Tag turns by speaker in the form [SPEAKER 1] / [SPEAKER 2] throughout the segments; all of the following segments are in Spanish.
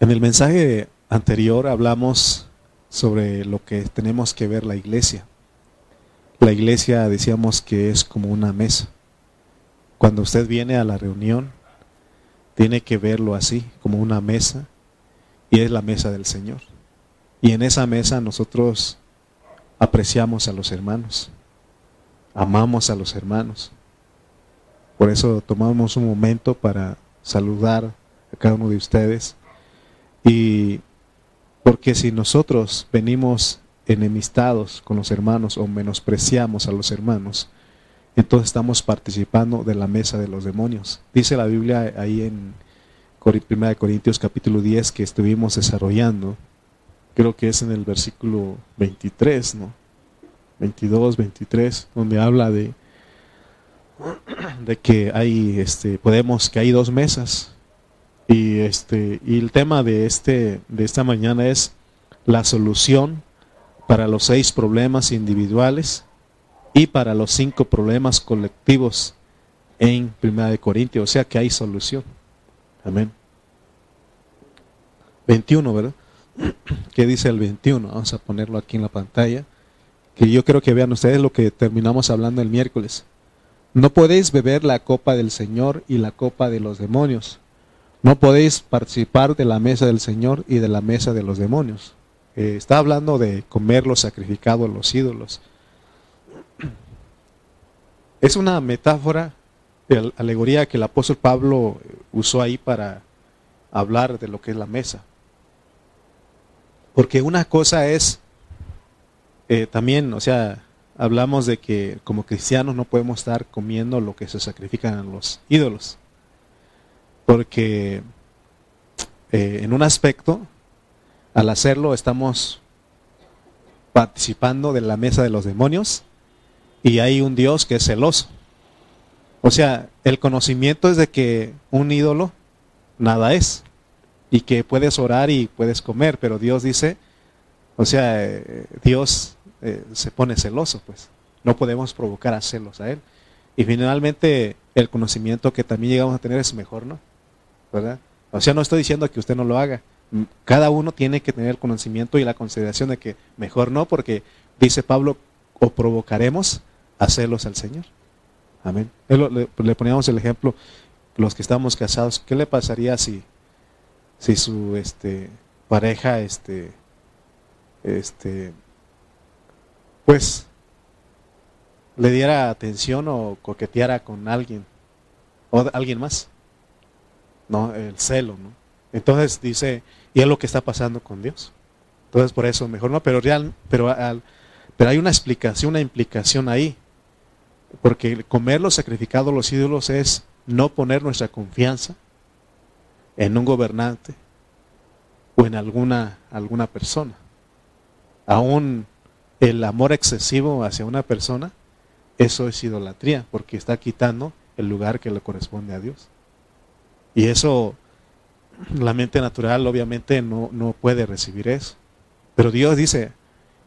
[SPEAKER 1] En el mensaje anterior hablamos sobre lo que tenemos que ver la iglesia. La iglesia decíamos que es como una mesa. Cuando usted viene a la reunión, tiene que verlo así, como una mesa, y es la mesa del Señor. Y en esa mesa nosotros apreciamos a los hermanos, amamos a los hermanos. Por eso tomamos un momento para saludar a cada uno de ustedes y porque si nosotros venimos enemistados con los hermanos o menospreciamos a los hermanos, entonces estamos participando de la mesa de los demonios. Dice la Biblia ahí en 1 Corintios capítulo 10 que estuvimos desarrollando, creo que es en el versículo 23, ¿no? 22, 23, donde habla de, de que hay, este, podemos, que hay dos mesas, y este y el tema de este de esta mañana es la solución para los seis problemas individuales y para los cinco problemas colectivos en Primera de Corintios, o sea que hay solución. Amén. 21, ¿verdad? ¿Qué dice el 21? Vamos a ponerlo aquí en la pantalla. Que yo creo que vean ustedes lo que terminamos hablando el miércoles. No podéis beber la copa del Señor y la copa de los demonios. No podéis participar de la mesa del Señor y de la mesa de los demonios. Eh, está hablando de comer los sacrificados, los ídolos. Es una metáfora, alegoría que el apóstol Pablo usó ahí para hablar de lo que es la mesa. Porque una cosa es eh, también, o sea, hablamos de que como cristianos no podemos estar comiendo lo que se sacrifican a los ídolos porque eh, en un aspecto, al hacerlo, estamos participando de la mesa de los demonios y hay un Dios que es celoso. O sea, el conocimiento es de que un ídolo nada es y que puedes orar y puedes comer, pero Dios dice, o sea, eh, Dios eh, se pone celoso, pues no podemos provocar a celos a Él. Y finalmente el conocimiento que también llegamos a tener es mejor, ¿no? ¿Verdad? O sea, no estoy diciendo que usted no lo haga. Cada uno tiene que tener el conocimiento y la consideración de que mejor no, porque dice Pablo, o provocaremos a celos al Señor. Amén. Le, poníamos el ejemplo, los que estamos casados, ¿qué le pasaría si, si su este, pareja, este, este, pues, le diera atención o coqueteara con alguien o alguien más? ¿No? El celo, ¿no? Entonces dice, y es lo que está pasando con Dios. Entonces por eso mejor no, pero real, pero pero hay una explicación, una implicación ahí. Porque comer los sacrificados, los ídolos es no poner nuestra confianza en un gobernante o en alguna, alguna persona. Aún el amor excesivo hacia una persona, eso es idolatría, porque está quitando el lugar que le corresponde a Dios. Y eso, la mente natural obviamente no, no puede recibir eso. Pero Dios dice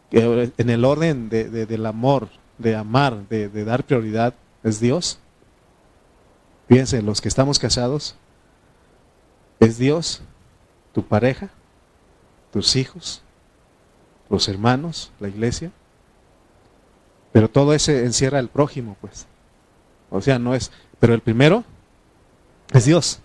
[SPEAKER 1] que en el orden de, del amor, de amar, de, dar prioridad, es Dios. Fíjense, los que estamos casados, es Dios, tu pareja, tus hijos, los hermanos, la iglesia. Pero todo ese encierra el prójimo, pues. O sea, no es, pero el primero es Dios.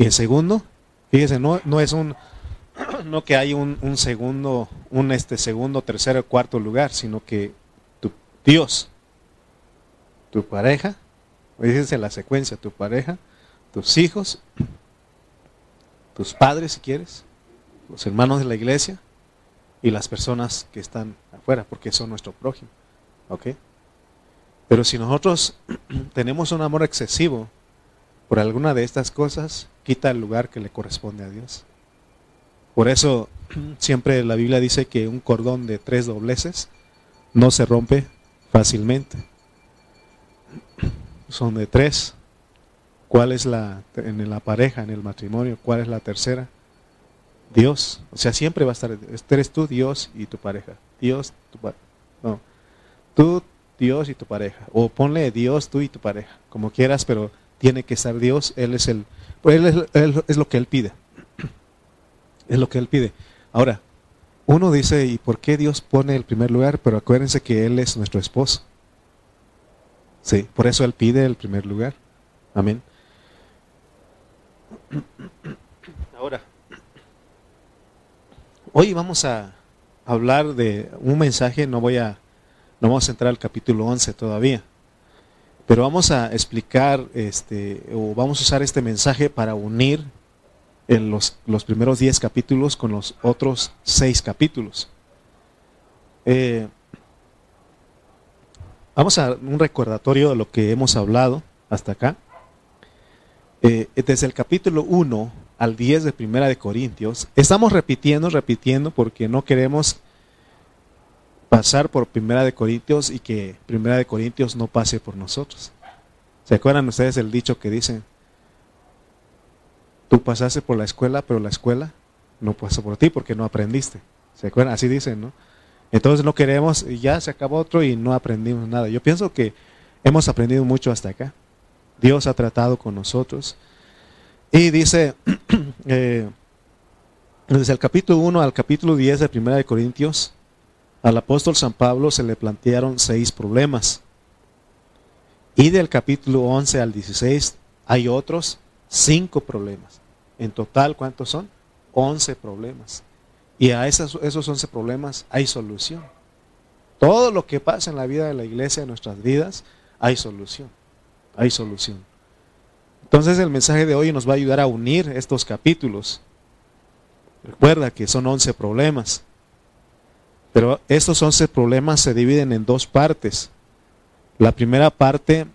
[SPEAKER 1] Y el segundo, fíjese, no, no es un, no que hay un, un, segundo, un este segundo, tercero, cuarto lugar, sino que tu Dios, tu pareja, fíjense la secuencia, tu pareja, tus hijos, tus padres si quieres, los hermanos de la iglesia y las personas que están afuera, porque son nuestro prójimo. ¿Ok? Pero si nosotros tenemos un amor excesivo por alguna de estas cosas, quita el lugar que le corresponde a Dios. Por eso siempre la Biblia dice que un cordón de tres dobleces no se rompe fácilmente. Son de tres. ¿Cuál es la en la pareja, en el matrimonio? ¿Cuál es la tercera? Dios. O sea, siempre va a estar. Eres tú, Dios y tu pareja. Dios, tu pareja. No. Tú, Dios y tu pareja. O ponle Dios, tú y tu pareja. Como quieras, pero tiene que estar Dios. Él es el pues él es, lo que Él pide. Es lo que Él pide. Ahora, uno dice, ¿y por qué Dios pone el primer lugar? Pero acuérdense que Él es nuestro esposo. Sí, por eso Él pide el primer lugar. Amén. Ahora, hoy vamos a hablar de un mensaje, no voy a, no vamos a entrar al capítulo 11 todavía, pero vamos a explicar, este, o vamos a usar este mensaje para unir en los, los primeros 10 capítulos con los otros 6 capítulos. Eh, vamos a un recordatorio de lo que hemos hablado hasta acá. Eh, desde el capítulo 1 al 10 de Primera de Corintios, estamos repitiendo, repitiendo, porque no queremos pasar por Primera de Corintios y que Primera de Corintios no pase por nosotros. ¿Se acuerdan ustedes el dicho que dicen? Tú pasaste por la escuela, pero la escuela no pasó por ti porque no aprendiste. ¿Se acuerdan? Así dicen, ¿no? Entonces no queremos, y ya se acabó otro y no aprendimos nada. Yo pienso que hemos aprendido mucho hasta acá. Dios ha tratado con nosotros. Y dice, eh, desde el capítulo 1 al capítulo 10 de Primera de Corintios, al apóstol San Pablo se le plantearon seis problemas. Y del capítulo 11 al 16 hay otros cinco problemas. En total, ¿cuántos son? 11 problemas. Y a esos, esos 11 problemas hay solución. Todo lo que pasa en la vida de la iglesia, en nuestras vidas, hay solución. Hay solución. Entonces el mensaje de hoy nos va a ayudar a unir estos capítulos. Recuerda que son 11 problemas. Pero estos 11 problemas se dividen en dos partes. La primera parte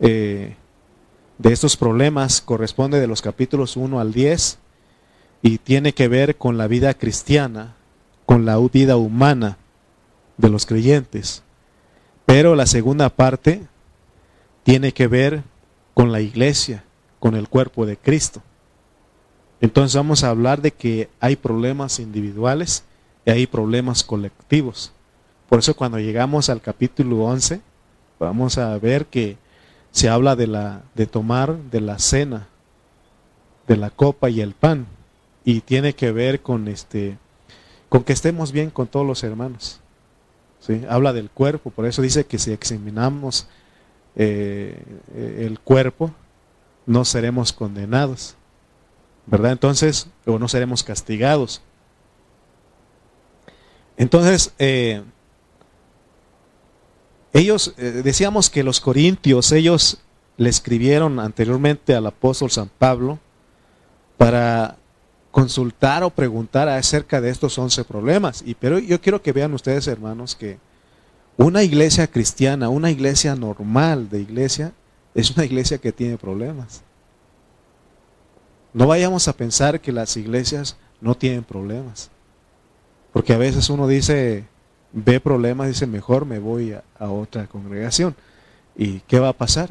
[SPEAKER 1] eh, de estos problemas corresponde de los capítulos 1 al 10 y tiene que ver con la vida cristiana, con la vida humana de los creyentes. Pero la segunda parte tiene que ver con la iglesia, con el cuerpo de Cristo. Entonces vamos a hablar de que hay problemas individuales y hay problemas colectivos. Por eso cuando llegamos al capítulo 11, vamos a ver que se habla de, la, de tomar de la cena, de la copa y el pan, y tiene que ver con, este, con que estemos bien con todos los hermanos. ¿sí? Habla del cuerpo, por eso dice que si examinamos eh, el cuerpo, no seremos condenados, ¿verdad? Entonces, o no seremos castigados. Entonces, eh, ellos, eh, decíamos que los corintios, ellos le escribieron anteriormente al apóstol San Pablo para consultar o preguntar acerca de estos once problemas. Y pero yo quiero que vean ustedes, hermanos, que una iglesia cristiana, una iglesia normal de iglesia, es una iglesia que tiene problemas. No vayamos a pensar que las iglesias no tienen problemas. Porque a veces uno dice, ve problemas, dice, mejor me voy a, otra congregación. ¿Y qué va a pasar?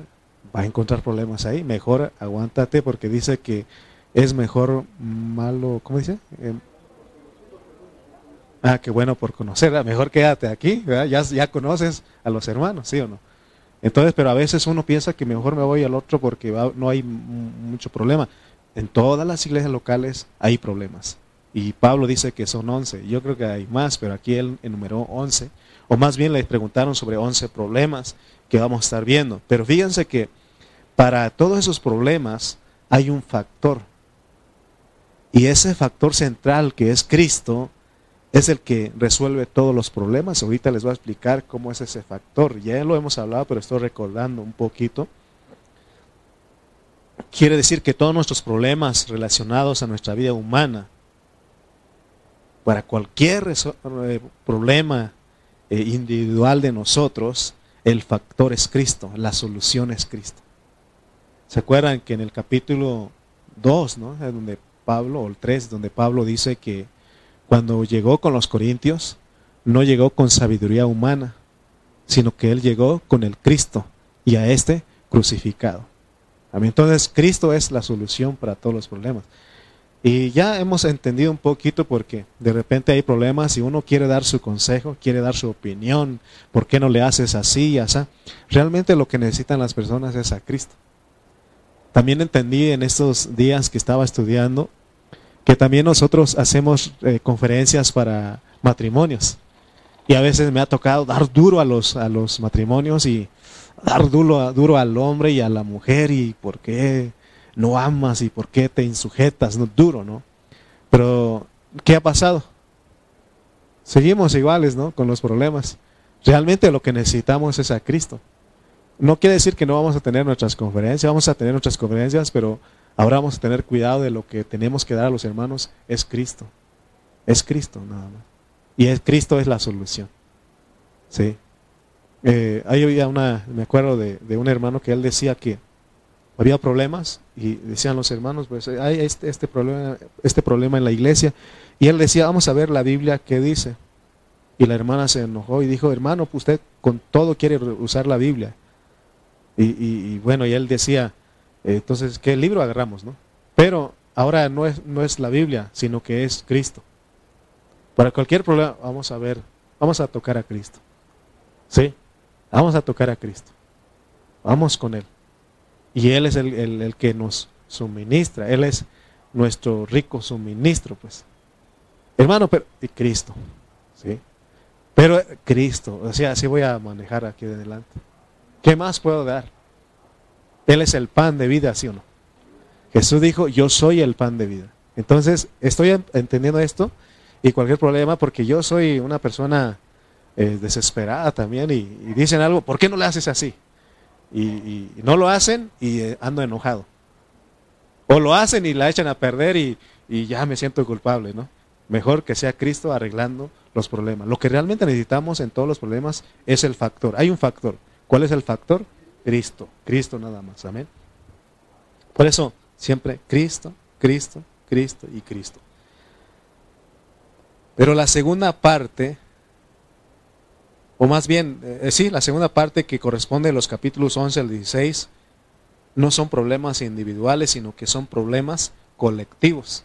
[SPEAKER 1] Va a encontrar problemas ahí. Mejor aguántate porque dice que es mejor malo, ¿cómo dice? Em, ah, qué bueno por conocer. Ah, mejor quédate aquí, Ya, ya conoces a los hermanos, ¿sí o no? Entonces, pero a veces uno piensa que mejor me voy al otro porque no hay mucho problema. En todas las iglesias locales hay problemas. Y Pablo dice que son 11. Yo creo que hay más, pero aquí él enumeró 11. O más bien le preguntaron sobre 11 problemas que vamos a estar viendo. Pero fíjense que para todos esos problemas hay un factor. Y ese factor central que es Cristo es el que resuelve todos los problemas. Ahorita les voy a explicar cómo es ese factor. Ya lo hemos hablado, pero estoy recordando un poquito. Quiere decir que todos nuestros problemas relacionados a nuestra vida humana para cualquier eh, problema eh, individual de nosotros, el factor es Cristo, la solución es Cristo. ¿Se acuerdan que en el capítulo 2, ¿no? donde Pablo, o el 3, donde Pablo dice que cuando llegó con los corintios, no llegó con sabiduría humana, sino que él llegó con el Cristo y a este crucificado. Entonces, Cristo es la solución para todos los problemas. Y ya hemos entendido un poquito porque de repente hay problemas y uno quiere dar su consejo, quiere dar su opinión, ¿por qué no le haces así y así? Realmente lo que necesitan las personas es a Cristo. También entendí en estos días que estaba estudiando que también nosotros hacemos eh, conferencias para matrimonios. Y a veces me ha tocado dar duro a los, a los matrimonios y dar duro, duro al hombre y a la mujer y por qué no amas y por qué te insujetas, no duro, ¿no? Pero, ¿qué ha pasado? Seguimos iguales, ¿no? Con los problemas. Realmente lo que necesitamos es a Cristo. No quiere decir que no vamos a tener nuestras conferencias, vamos a tener nuestras conferencias, pero ahora vamos a tener cuidado de lo que tenemos que dar a los hermanos, es Cristo. Es Cristo nada más. Y es, Cristo es la solución. Sí. Eh, ahí había una, me acuerdo de, un hermano que él decía que había problemas y decían los hermanos, pues hay este, este, problema, este problema en la iglesia. Y él decía, vamos a ver la Biblia qué dice. Y la hermana se enojó y dijo, hermano, pues usted con todo quiere usar la Biblia. Y, bueno, y él decía, entonces, ¿qué libro agarramos? no Pero ahora no es, no es la Biblia, sino que es Cristo. Para cualquier problema, vamos a ver, vamos a tocar a Cristo. ¿Sí? Vamos a tocar a Cristo. Vamos con Él. Y Él es el, el que nos suministra. Él es nuestro rico suministro, pues. Hermano, pero y Cristo. ¿Sí? Pero Cristo, o sea, así voy a manejar aquí de adelante. ¿Qué más puedo dar? Él es el pan de vida, ¿sí o no? Jesús dijo, yo soy el pan de vida. Entonces, estoy entendiendo esto y cualquier problema, porque yo soy una persona eh, desesperada también y, dicen algo, ¿por qué no le haces así? Y, no lo hacen y eh, ando enojado. O lo hacen y la echan a perder y, y ya me siento culpable, ¿no? Mejor que sea Cristo arreglando los problemas. Lo que realmente necesitamos en todos los problemas es el factor. Hay un factor. ¿Cuál es el factor? Cristo. Cristo nada más. Amén. Por eso, siempre Cristo, Cristo, Cristo y Cristo. Pero la segunda parte, o más bien, eh, sí, la segunda parte que corresponde a los capítulos 11 al 16, no son problemas individuales, sino que son problemas colectivos.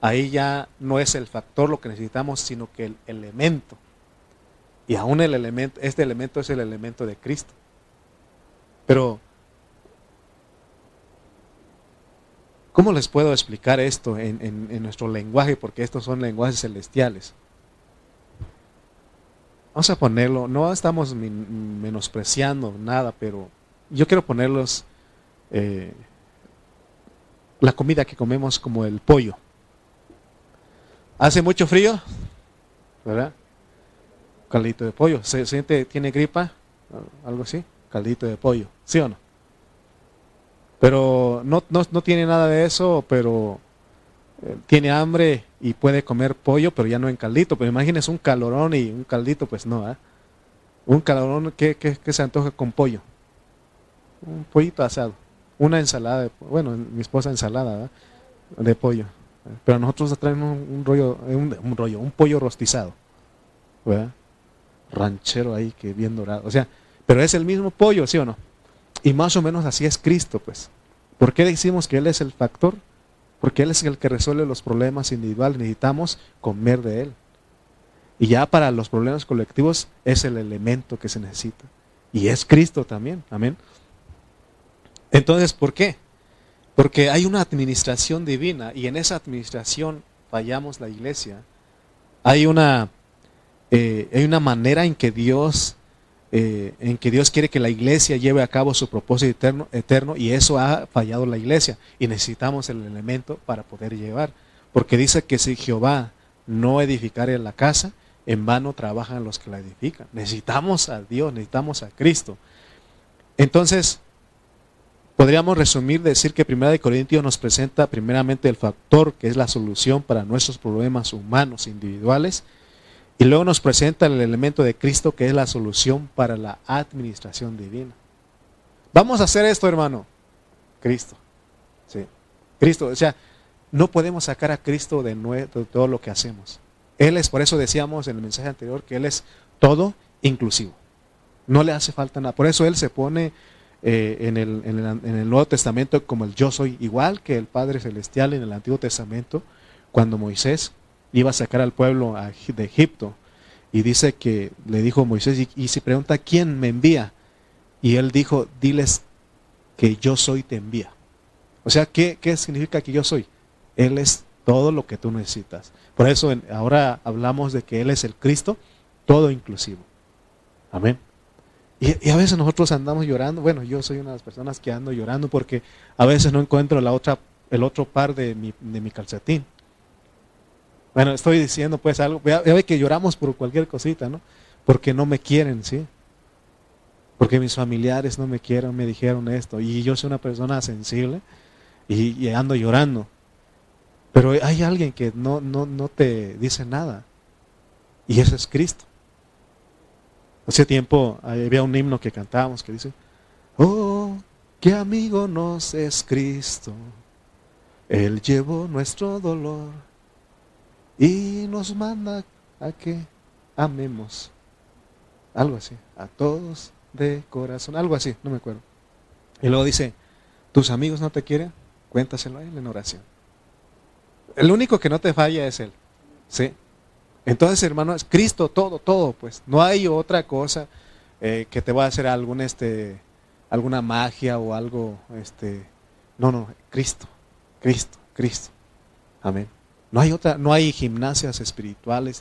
[SPEAKER 1] Ahí ya no es el factor lo que necesitamos, sino que el elemento. Y aún el elemento, este elemento es el elemento de Cristo. Pero ¿Cómo les puedo explicar esto en, nuestro lenguaje? Porque estos son lenguajes celestiales. Vamos a ponerlo, no estamos menospreciando nada, pero yo quiero ponerlos eh, la comida que comemos como el pollo. ¿Hace mucho frío? ¿Verdad? Caldito de pollo. ¿Se siente, tiene gripa? ¿Algo así? Caldito de pollo. ¿Sí o no? Pero no, no, tiene nada de eso, pero tiene hambre y puede comer pollo, pero ya no en caldito. Pero imagínese un calorón y un caldito, pues no, ¿eh? Un calorón que, se antoja con pollo. Un pollito asado. Una ensalada, bueno, mi esposa ensalada de pollo. Pero nosotros traemos un, rollo, un, un, rollo, un pollo rostizado. Ranchero ahí que bien dorado. O sea, pero es el mismo pollo, ¿sí o no? Y más o menos así es Cristo, pues. ¿Por qué decimos que Él es el factor? Porque Él es el que resuelve los problemas individuales. Necesitamos comer de Él. Y ya para los problemas colectivos es el elemento que se necesita. Y es Cristo también. Amén. Entonces, ¿por qué? Porque hay una administración divina y en esa administración fallamos la iglesia. Hay una, eh, hay una manera en que Dios eh, en que Dios quiere que la iglesia lleve a cabo su propósito eterno, eterno y eso ha fallado la iglesia y necesitamos el elemento para poder llevar. Porque dice que si Jehová no edificare la casa, en vano trabajan los que la edifican. Necesitamos a Dios, necesitamos a Cristo. Entonces, podríamos resumir, decir que Primera de Corintios nos presenta primeramente el factor que es la solución para nuestros problemas humanos individuales y luego nos presenta el elemento de Cristo que es la solución para la administración divina. Vamos a hacer esto, hermano. Cristo. Sí. Cristo. O sea, no podemos sacar a Cristo de, todo lo que hacemos. Él es, por eso decíamos en el mensaje anterior, que Él es todo inclusivo. No le hace falta nada. Por eso Él se pone eh, en, el, en, el, Nuevo Testamento como el yo soy, igual que el Padre Celestial en el Antiguo Testamento, cuando Moisés iba a sacar al pueblo de Egipto. Y dice que le dijo Moisés, y, se pregunta, ¿quién me envía? Y él dijo, diles que yo soy te envía. O sea, ¿qué, ¿qué significa que yo soy? Él es todo lo que tú necesitas. Por eso ahora hablamos de que Él es el Cristo, todo inclusivo. Amén. Y, a veces nosotros andamos llorando. Bueno, yo soy una de las personas que ando llorando porque a veces no encuentro la otra, el otro par de mi, de mi calcetín. Bueno, estoy diciendo pues algo. Ya, ve que lloramos por cualquier cosita, ¿no? Porque no me quieren, ¿sí? Porque mis familiares no me quieren, me dijeron esto. Y yo soy una persona sensible y, ando llorando. Pero hay alguien que no, no, no te dice nada. Y ese es Cristo. Hace tiempo había un himno que cantábamos que dice, oh, qué amigo nos es Cristo. Él llevó nuestro dolor y nos manda a que amemos. Algo así, a todos de corazón, algo así, no me acuerdo. Y luego dice, tus amigos no te quieren, cuéntaselo a él en oración. El único que no te falla es él. ¿Sí? Entonces, hermano, es Cristo todo, todo, pues. No hay otra cosa eh, que te va a hacer algún, este, alguna magia o algo, este. No, no, Cristo, Cristo, Cristo. Amén. No hay otra, no hay gimnasias espirituales,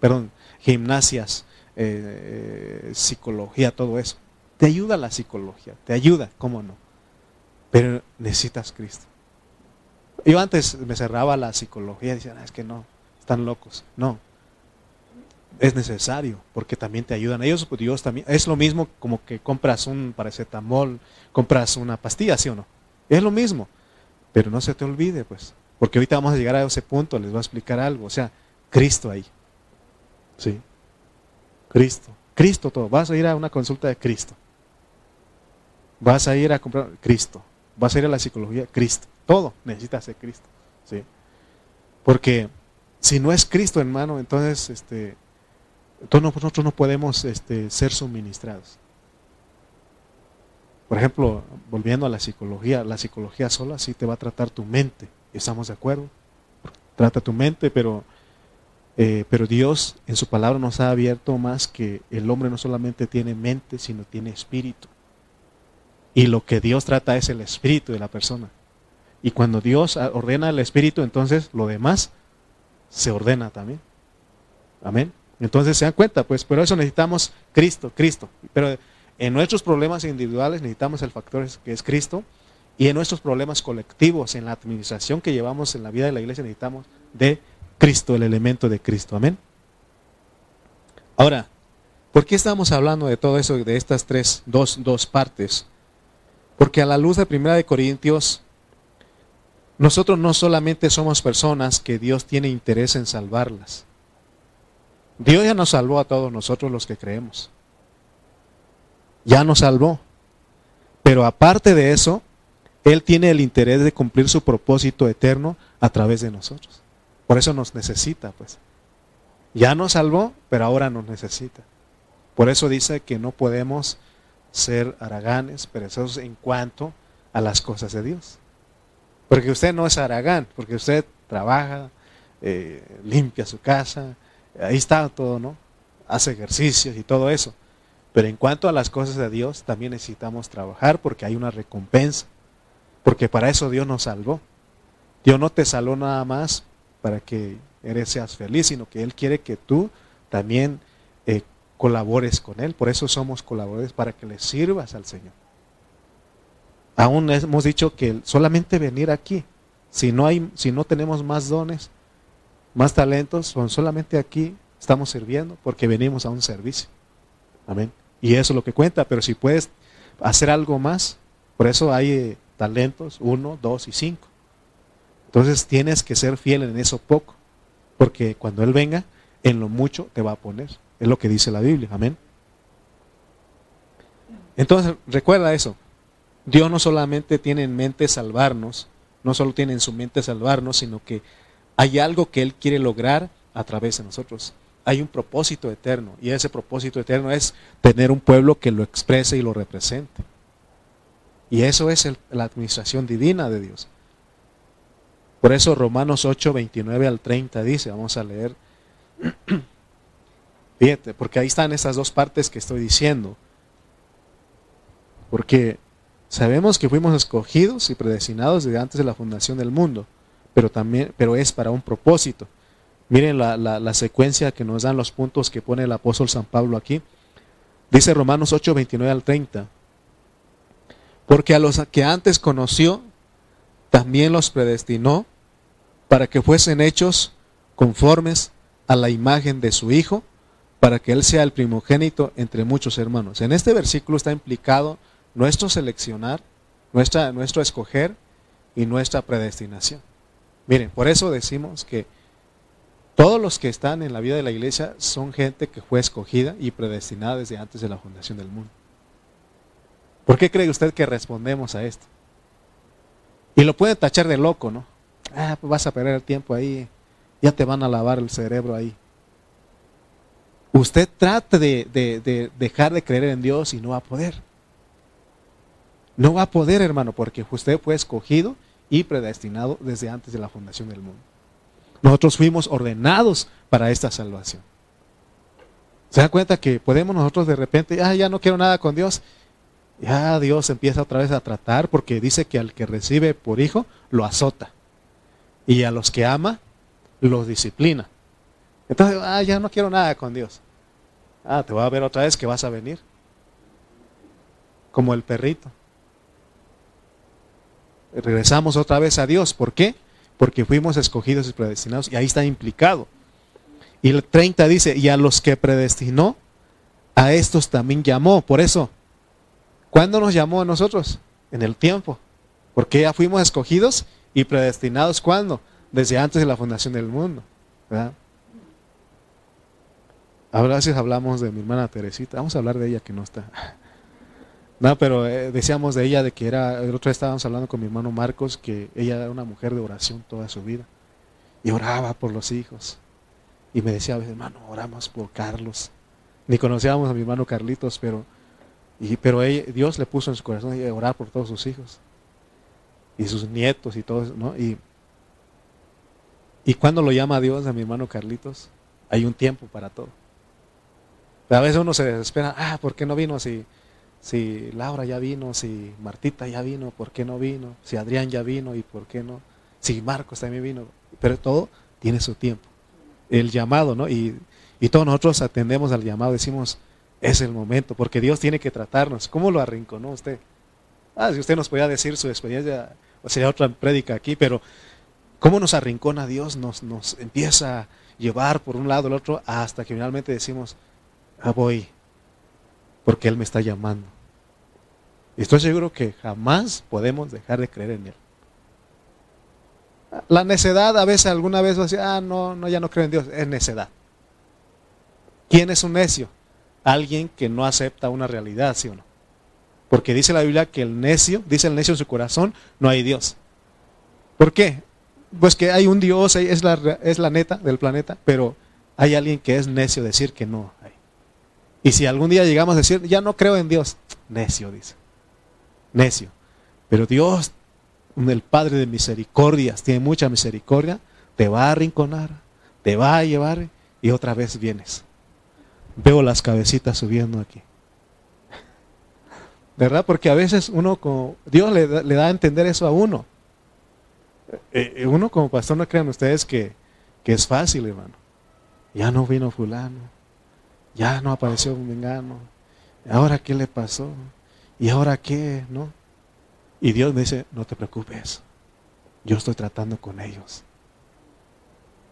[SPEAKER 1] perdón, gimnasias, eh, eh, psicología, todo eso. Te ayuda la psicología, te ayuda, cómo no. Pero necesitas Cristo. Yo antes me cerraba la psicología, decían, ah, es que no, están locos. No, es necesario, porque también te ayudan. Ellos, pues, Dios también, es lo mismo como que compras un paracetamol, compras una pastilla, ¿sí o no? Es lo mismo, pero no se te olvide, pues, porque ahorita vamos a llegar a ese punto, les voy a explicar algo, o sea, Cristo ahí. Sí. Cristo. Cristo todo. Vas a ir a una consulta de Cristo. Vas a ir a comprar Cristo. Vas a ir a la psicología, Cristo. Todo necesita ser Cristo. ¿sí? Porque si no es Cristo, hermano, entonces este, nosotros no podemos este, ser suministrados. Por ejemplo, volviendo a la psicología, la psicología sola sí te va a tratar tu mente. ¿Estamos de acuerdo? Trata tu mente, pero, eh, pero Dios en su palabra nos ha abierto más que el hombre no solamente tiene mente, sino tiene espíritu. Y lo que Dios trata es el espíritu de la persona. Y cuando Dios ordena el espíritu, entonces lo demás se ordena también. Amén. Entonces se dan cuenta, pues, pero eso necesitamos Cristo, Cristo. Pero en nuestros problemas individuales necesitamos el factor que es Cristo. Y en nuestros problemas colectivos, en la administración que llevamos en la vida de la iglesia, necesitamos de Cristo, el elemento de Cristo. Amén. Ahora, ¿por qué estamos hablando de todo eso, de estas tres, dos, dos partes? Porque a la luz de Primera de Corintios, nosotros no solamente somos personas que Dios tiene interés en salvarlas. Dios ya nos salvó a todos nosotros los que creemos. Ya nos salvó. Pero aparte de eso, Él tiene el interés de cumplir su propósito eterno a través de nosotros. Por eso nos necesita, pues. Ya nos salvó, pero ahora nos necesita. Por eso dice que no podemos ser haraganes, perezosos en cuanto a las cosas de Dios. Porque usted no es aragán, porque usted trabaja, eh, limpia su casa, ahí está todo, ¿no? Hace ejercicios y todo eso. Pero en cuanto a las cosas de Dios, también necesitamos trabajar porque hay una recompensa. Porque para eso Dios nos salvó. Dios no te salvó nada más para que eres, seas feliz, sino que Él quiere que tú también eh, colabores con Él. Por eso somos colaboradores, para que le sirvas al Señor. Aún hemos dicho que solamente venir aquí, si no, hay, si no tenemos más dones, más talentos, son solamente aquí estamos sirviendo porque venimos a un servicio. Amén. Y eso es lo que cuenta, pero si puedes hacer algo más, por eso hay eh, talentos, uno, dos y cinco. Entonces tienes que ser fiel en eso poco, porque cuando Él venga, en lo mucho te va a poner. Es lo que dice la Biblia. Amén. Entonces, recuerda eso. Dios no solamente tiene en mente salvarnos, no solo tiene en su mente salvarnos, sino que hay algo que Él quiere lograr a través de nosotros. Hay un propósito eterno y ese propósito eterno es tener un pueblo que lo exprese y lo represente. Y eso es la administración divina de Dios. Por eso Romanos 8, 29 al 30 dice, vamos a leer, fíjate, porque ahí están esas dos partes que estoy diciendo. Porque Sabemos que fuimos escogidos y predestinados desde antes de la fundación del mundo pero también, pero es para un propósito. Miren la, la, secuencia que nos dan los puntos que pone el apóstol San Pablo aquí. Dice Romanos 8, 29 al 30. Porque a los que antes conoció, también los predestinó para que fuesen hechos conformes a la imagen de su Hijo, para que Él sea el primogénito entre muchos hermanos. En este versículo está implicado nuestro seleccionar, nuestra, nuestro escoger y nuestra predestinación. Miren, por eso decimos que todos los que están en la vida de la iglesia son gente que fue escogida y predestinada desde antes de la fundación del mundo. ¿Por qué cree usted que respondemos a esto? Y lo pueden tachar de loco, ¿no? Ah, pues vas a perder el tiempo ahí, ya te van a lavar el cerebro ahí. Usted trate de, de dejar de creer en Dios y no va a poder. No va a poder, hermano, porque usted fue escogido y predestinado desde antes de la fundación del mundo. Nosotros fuimos ordenados para esta salvación. ¿Se dan cuenta que podemos nosotros de repente, ah, ya no quiero nada con Dios? Ya Dios empieza otra vez a tratar porque dice que al que recibe por hijo lo azota. Y a los que ama, los disciplina. Entonces, ah, ya no quiero nada con Dios. Ah, te voy a ver otra vez que vas a venir. Como el perrito. Regresamos otra vez a Dios. ¿Por qué? porque fuimos escogidos y predestinados, y ahí está implicado. Y el 30 dice, y a los que predestinó, a estos también llamó. Por eso, ¿cuándo nos llamó a nosotros? En el tiempo. Porque ya fuimos escogidos y predestinados ¿cuándo? Desde antes de la fundación del mundo. Ahora si hablamos de mi hermana Teresita. Vamos a hablar de ella que no está. No, pero eh, decíamos de ella de que era, el otro día estábamos hablando con mi hermano Marcos, que ella era una mujer de oración toda su vida. Y oraba por los hijos. Y me decía, hermano, oramos por Carlos. Ni conocíamos a mi hermano Carlitos, pero, pero Dios le puso en su corazón orar por todos sus hijos. Y sus nietos y todo eso, ¿no? Y, y cuando lo llama Dios a mi hermano Carlitos, hay un tiempo para todo. a veces uno se desespera, ah, ¿por qué no vino así? si Laura ya vino, si Martita ya vino, ¿por qué no vino? Si Adrián ya vino y por qué no? Si Marcos también vino, pero todo tiene su tiempo. El llamado, ¿no? Y, y todos nosotros atendemos al llamado, decimos, es el momento, porque Dios tiene que tratarnos. ¿Cómo lo arrinconó usted? Ah, si usted nos podía decir su experiencia, o sería otra prédica aquí, pero ¿cómo nos arrincona Dios? Nos, nos empieza a llevar por un lado el otro hasta que finalmente decimos, ah, voy, porque Él me está llamando. Y estoy seguro que jamás podemos dejar de creer en Él. La necedad a veces, alguna vez va a ah, no, no, ya no creo en Dios, es necedad. ¿Quién es un necio? Alguien que no acepta una realidad, ¿sí o no? Porque dice la Biblia que el necio, dice el necio en su corazón, no hay Dios. ¿Por qué? Pues que hay un Dios, es la, es la neta del planeta, pero hay alguien que es necio decir que no hay. Y si algún día llegamos a decir, ya no creo en Dios, necio, dice. Necio. Pero Dios, el Padre de misericordias, tiene mucha misericordia, te va a arrinconar, te va a llevar y otra vez vienes. Veo las cabecitas subiendo aquí. ¿Verdad? Porque a veces uno, como, Dios le da, a entender eso a uno. Eh, eh, uno como pastor no crean ustedes que, que es fácil, hermano. Ya no vino fulano ya no apareció un mengano. ¿Ahora qué le pasó? ¿Y ahora qué? ¿No? Y Dios me dice, no te preocupes, yo estoy tratando con ellos.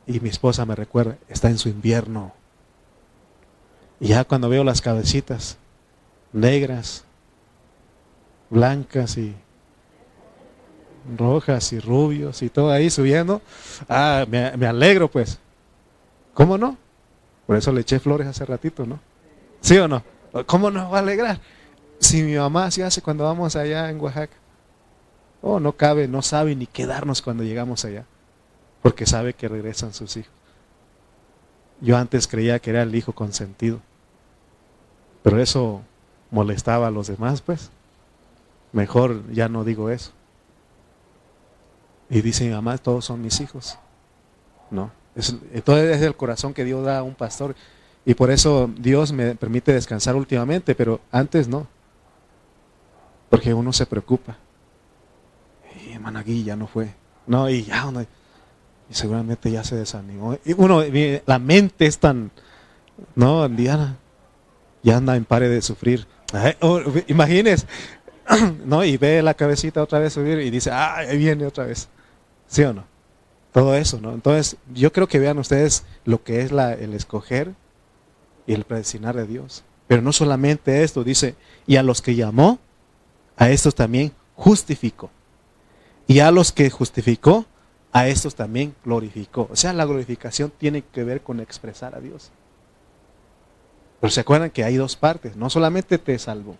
[SPEAKER 1] Y mi esposa me recuerda, está en su invierno. Y ya cuando veo las cabecitas negras, blancas y rojas y rubios y todo ahí subiendo, ah, me, me alegro pues. ¿Cómo no? Por eso le eché flores hace ratito, ¿no? ¿Sí o no? ¿Cómo nos va a alegrar? Si mi mamá así hace cuando vamos allá en Oaxaca. Oh, no cabe, no sabe ni quedarnos cuando llegamos allá. Porque sabe que regresan sus hijos. Yo antes creía que era el hijo consentido. Pero eso molestaba a los demás, pues. Mejor ya no digo eso. Y dice mi mamá, todos son mis hijos. No. entonces es el corazón que Dios da a un pastor. Y por eso Dios me permite descansar últimamente, pero antes no. Porque uno se preocupa. Y hermana ya no fue. No, y ya, y seguramente ya se desanimó. Y uno, la mente es tan, no, Diana, ya anda en pare de sufrir. Oh, imagínese, ¿no? Y ve la cabecita otra vez subir y dice, ah, ahí viene otra vez. ¿Sí o no? Todo eso, ¿no? Entonces, yo creo que vean ustedes lo que es la, el escoger y el predestinar de Dios. Pero no solamente esto, dice, y a los que llamó, a estos también justificó. Y a los que justificó, a estos también glorificó. O sea, la glorificación tiene que ver con expresar a Dios. Pero se acuerdan que hay dos partes. No solamente te salvó,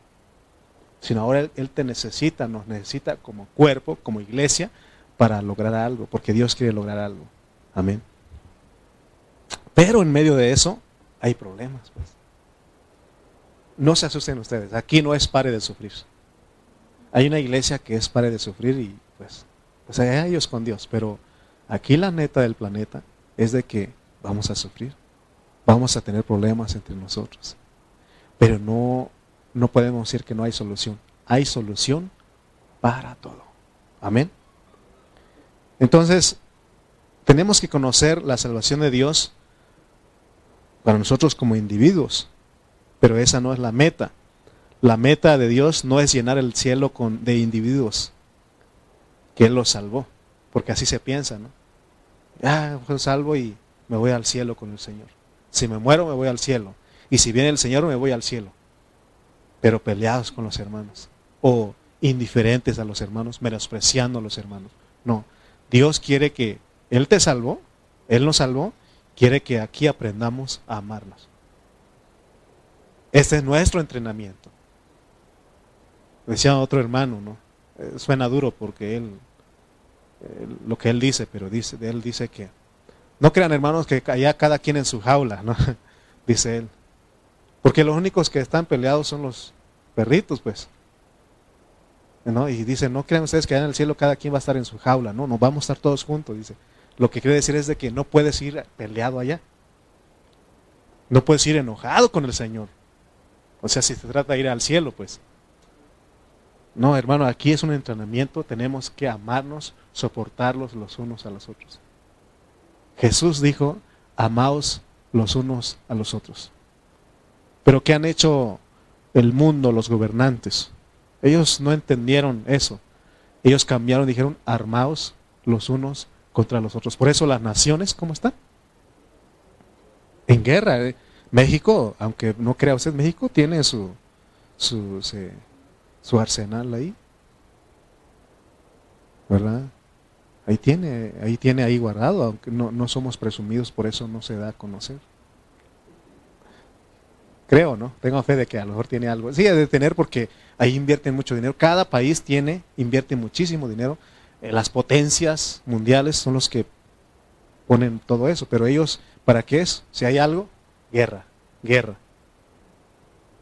[SPEAKER 1] sino ahora él, te necesita, nos necesita como cuerpo, como iglesia, para lograr algo, porque Dios quiere lograr algo. Amén. Pero en medio de eso hay problemas. Pues. No se asusten ustedes, aquí no es pare de sufrir. Hay una iglesia que es pare de sufrir y pues, pues ellos con Dios, pero aquí la neta del planeta es de que vamos a sufrir, vamos a tener problemas entre nosotros, pero no, no podemos decir que no hay solución. Hay solución para todo. Amén. Entonces, tenemos que conocer la salvación de Dios para nosotros como individuos, pero esa no es la meta. La meta de Dios no es llenar el cielo con, de individuos que Él los salvó, porque así se piensa, ¿no? Ah, pues salvo y me voy al cielo con el Señor. Si me muero, me voy al cielo. Y si viene el Señor, me voy al cielo. Pero peleados con los hermanos. O indiferentes a los hermanos, menospreciando a los hermanos. No, Dios quiere que Él te salvó, Él nos salvó, quiere que aquí aprendamos a amarnos. Este es nuestro entrenamiento. Decía otro hermano, ¿no? Eh, suena duro porque él, lo que él dice, pero él dice que no crean hermanos que allá cada quien en su jaula, ¿no? dice él. Porque los únicos que están peleados son los perritos, pues. ¿No? Y dice, no crean ustedes que allá en el cielo cada quien va a estar en su jaula, no, nos vamos a estar todos juntos, dice. Lo que quiere decir es de que no puedes ir peleado allá. No puedes ir enojado con el Señor. O sea, si se trata de ir al cielo, pues. No, hermano, aquí es un entrenamiento, tenemos que amarnos, soportarlos los unos a los otros. Jesús dijo, amaos los unos a los otros. Pero ¿qué han hecho el mundo, los gobernantes? Ellos no entendieron eso. Ellos cambiaron, dijeron, armaos los unos contra los otros. Por eso las naciones, ¿cómo están? En guerra. ¿eh? México, aunque no crea usted, México tiene su, su, su arsenal ahí. ¿Verdad? Ahí tiene, ahí tiene ahí guardado, aunque no, no somos presumidos, por eso no se da a conocer. Creo, ¿no? Tengo fe de que a lo mejor tiene algo. Sí, de tener porque ahí invierten mucho dinero. Cada país tiene, invierte muchísimo dinero eh, las potencias mundiales son los que ponen todo eso, pero ellos, ¿para qué es? Si hay algo, guerra, guerra.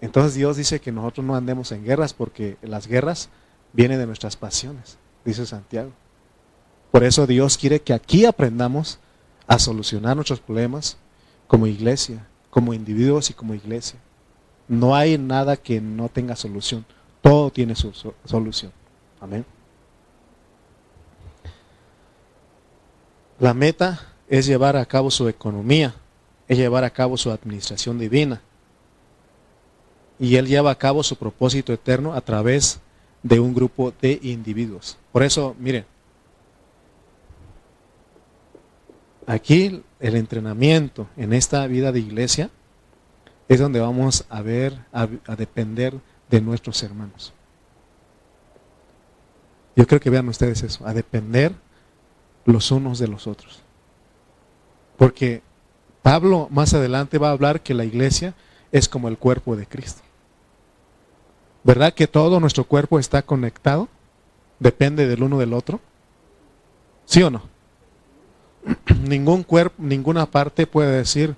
[SPEAKER 1] Entonces Dios dice que nosotros no andemos en guerras porque las guerras vienen de nuestras pasiones, dice Santiago. Por eso Dios quiere que aquí aprendamos a solucionar nuestros problemas como iglesia, como individuos y como iglesia. No hay nada que no tenga solución. Todo tiene su solución. Amén. La meta es llevar a cabo su economía, es llevar a cabo su administración divina. Y Él lleva a cabo su propósito eterno a través de un grupo de individuos. Por eso, miren, aquí el entrenamiento en esta vida de iglesia es donde vamos a ver, a, depender de nuestros hermanos. Yo creo que vean ustedes eso, a depender los unos de los otros. Porque Pablo más adelante va a hablar que la iglesia es como el cuerpo de Cristo. ¿Verdad que todo nuestro cuerpo está conectado? Depende del uno del otro. ¿Sí o no? Ningún cuerpo, ninguna parte puede decir,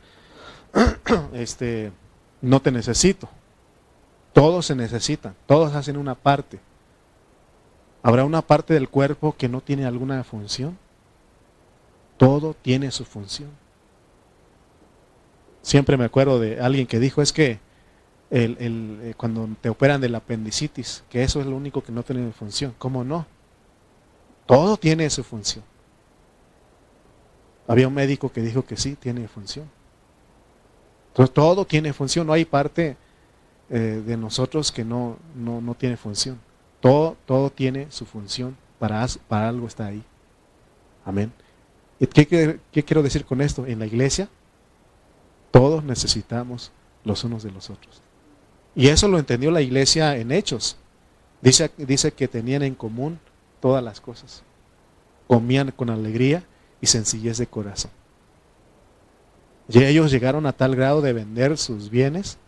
[SPEAKER 1] este, no te necesito. Todos se necesitan, todos hacen una parte. ¿Habrá una parte del cuerpo que no tiene alguna función? Todo tiene su función. Siempre me acuerdo de alguien que dijo, es que el, eh, cuando te operan del apendicitis, que eso es lo único que no tiene función. ¿Cómo no? Todo tiene su función. Había un médico que dijo que sí, tiene función. Entonces todo tiene función, no hay parte eh, de nosotros que no, no, no, tiene función. Todo, todo tiene su función, para, para algo está ahí. Amén. ¿Y qué, qué quiero decir con esto? En la iglesia todos necesitamos los unos de los otros. Y eso lo entendió la iglesia en Hechos. Dice, dice que tenían en común todas las cosas. Comían con alegría y sencillez de corazón. Y ellos llegaron a tal grado de vender sus bienes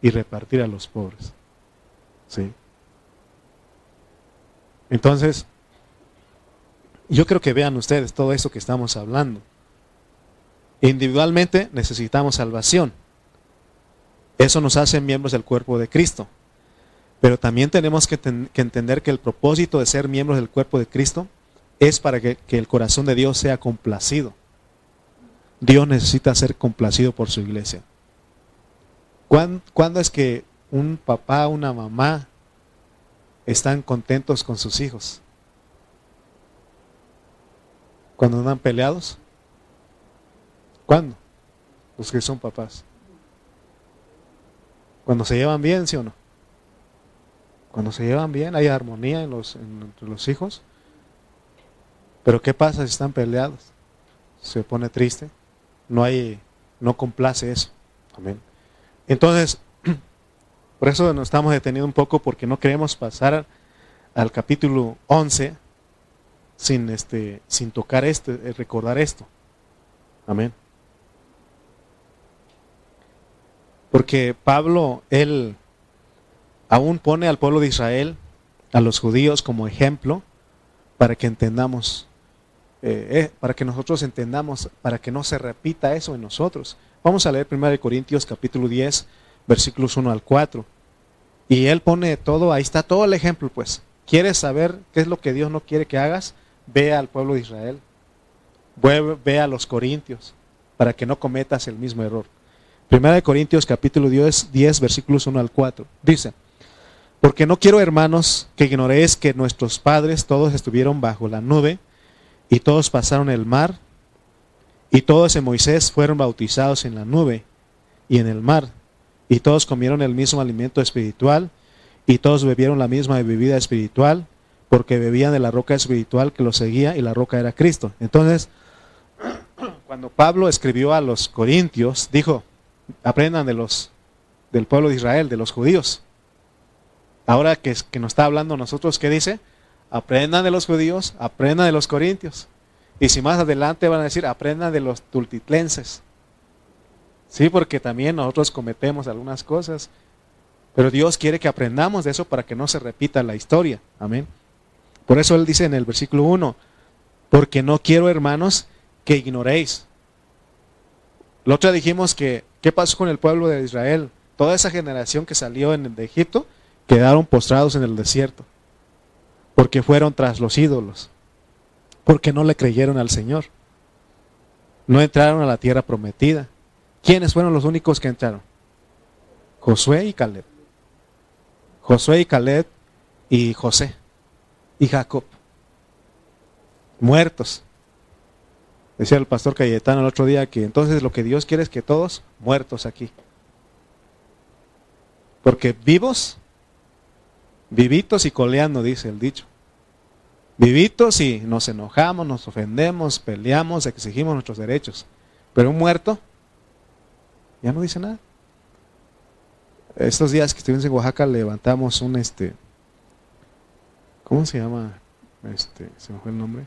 [SPEAKER 1] y repartir a los pobres. ¿Sí? Entonces, yo creo que vean ustedes todo eso que estamos hablando. Individualmente necesitamos salvación. Eso nos hace miembros del cuerpo de Cristo. Pero también tenemos que, entender que el propósito de ser miembros del cuerpo de Cristo es para que, el corazón de Dios sea complacido. Dios necesita ser complacido por su iglesia. ¿Cuándo, es que un papá, una mamá están contentos con sus hijos? ¿Cuando andan peleados? ¿Cuándo? Los que son papás. Cuando se llevan bien, ¿sí o no? Cuando se llevan bien, hay armonía entre los hijos. Pero ¿qué pasa si están peleados? Se pone triste. No hay, no complace eso. Amén. Entonces, por eso nos estamos deteniendo un poco porque no queremos pasar al capítulo 11 sin este sin tocar este recordar esto. Amén. Porque Pablo él aún pone al pueblo de Israel, a los judíos como ejemplo, para que entendamos, eh, eh, para que nosotros entendamos, para que no se repita eso en nosotros. Vamos a leer 1 Corintios capítulo 10, versículos 1 al 4. Y él pone todo, ahí está todo el ejemplo, pues. ¿Quieres saber qué es lo que Dios no quiere que hagas? Ve al pueblo de Israel. Ve, a los corintios, para que no cometas el mismo error. 1 Corintios capítulo 10, 10, versículos 1 al 4. Dice, porque no quiero, hermanos, que ignoréis que nuestros padres todos estuvieron bajo la nube y todos pasaron el mar y todos en Moisés fueron bautizados en la nube y en el mar y todos comieron el mismo alimento espiritual y todos bebieron la misma bebida espiritual porque bebían de la roca espiritual que los seguía y la roca era Cristo. Entonces, cuando Pablo escribió a los corintios, dijo, aprendan de los del pueblo de Israel, de los judíos. Ahora que, nos está hablando nosotros, ¿qué dice? Aprendan de los judíos, aprendan de los corintios. Y si más adelante van a decir, aprendan de los tultitlenses. Sí, porque también nosotros cometemos algunas cosas. Pero Dios quiere que aprendamos de eso para que no se repita la historia. Amén. Por eso Él dice en el versículo 1, porque no quiero, hermanos, que ignoréis. Lo otro dijimos que, ¿qué pasó con el pueblo de Israel? Toda esa generación que salió de Egipto, quedaron postrados en el desierto, porque fueron tras los ídolos, porque no le creyeron al Señor. No entraron a la tierra prometida. ¿Quiénes fueron los únicos que entraron? Josué y Caleb. Josué y Caleb y José y Jacob. Muertos. Decía el pastor Cayetano el otro día que entonces lo que Dios quiere es que todos muertos aquí. Porque vivos Vivitos y coleando, dice el dicho. Vivitos y nos enojamos, nos ofendemos, peleamos, exigimos nuestros derechos. Pero un muerto ya no dice nada. Estos días que estuvimos en Oaxaca levantamos un este ¿cómo se llama? Este, se me fue el nombre.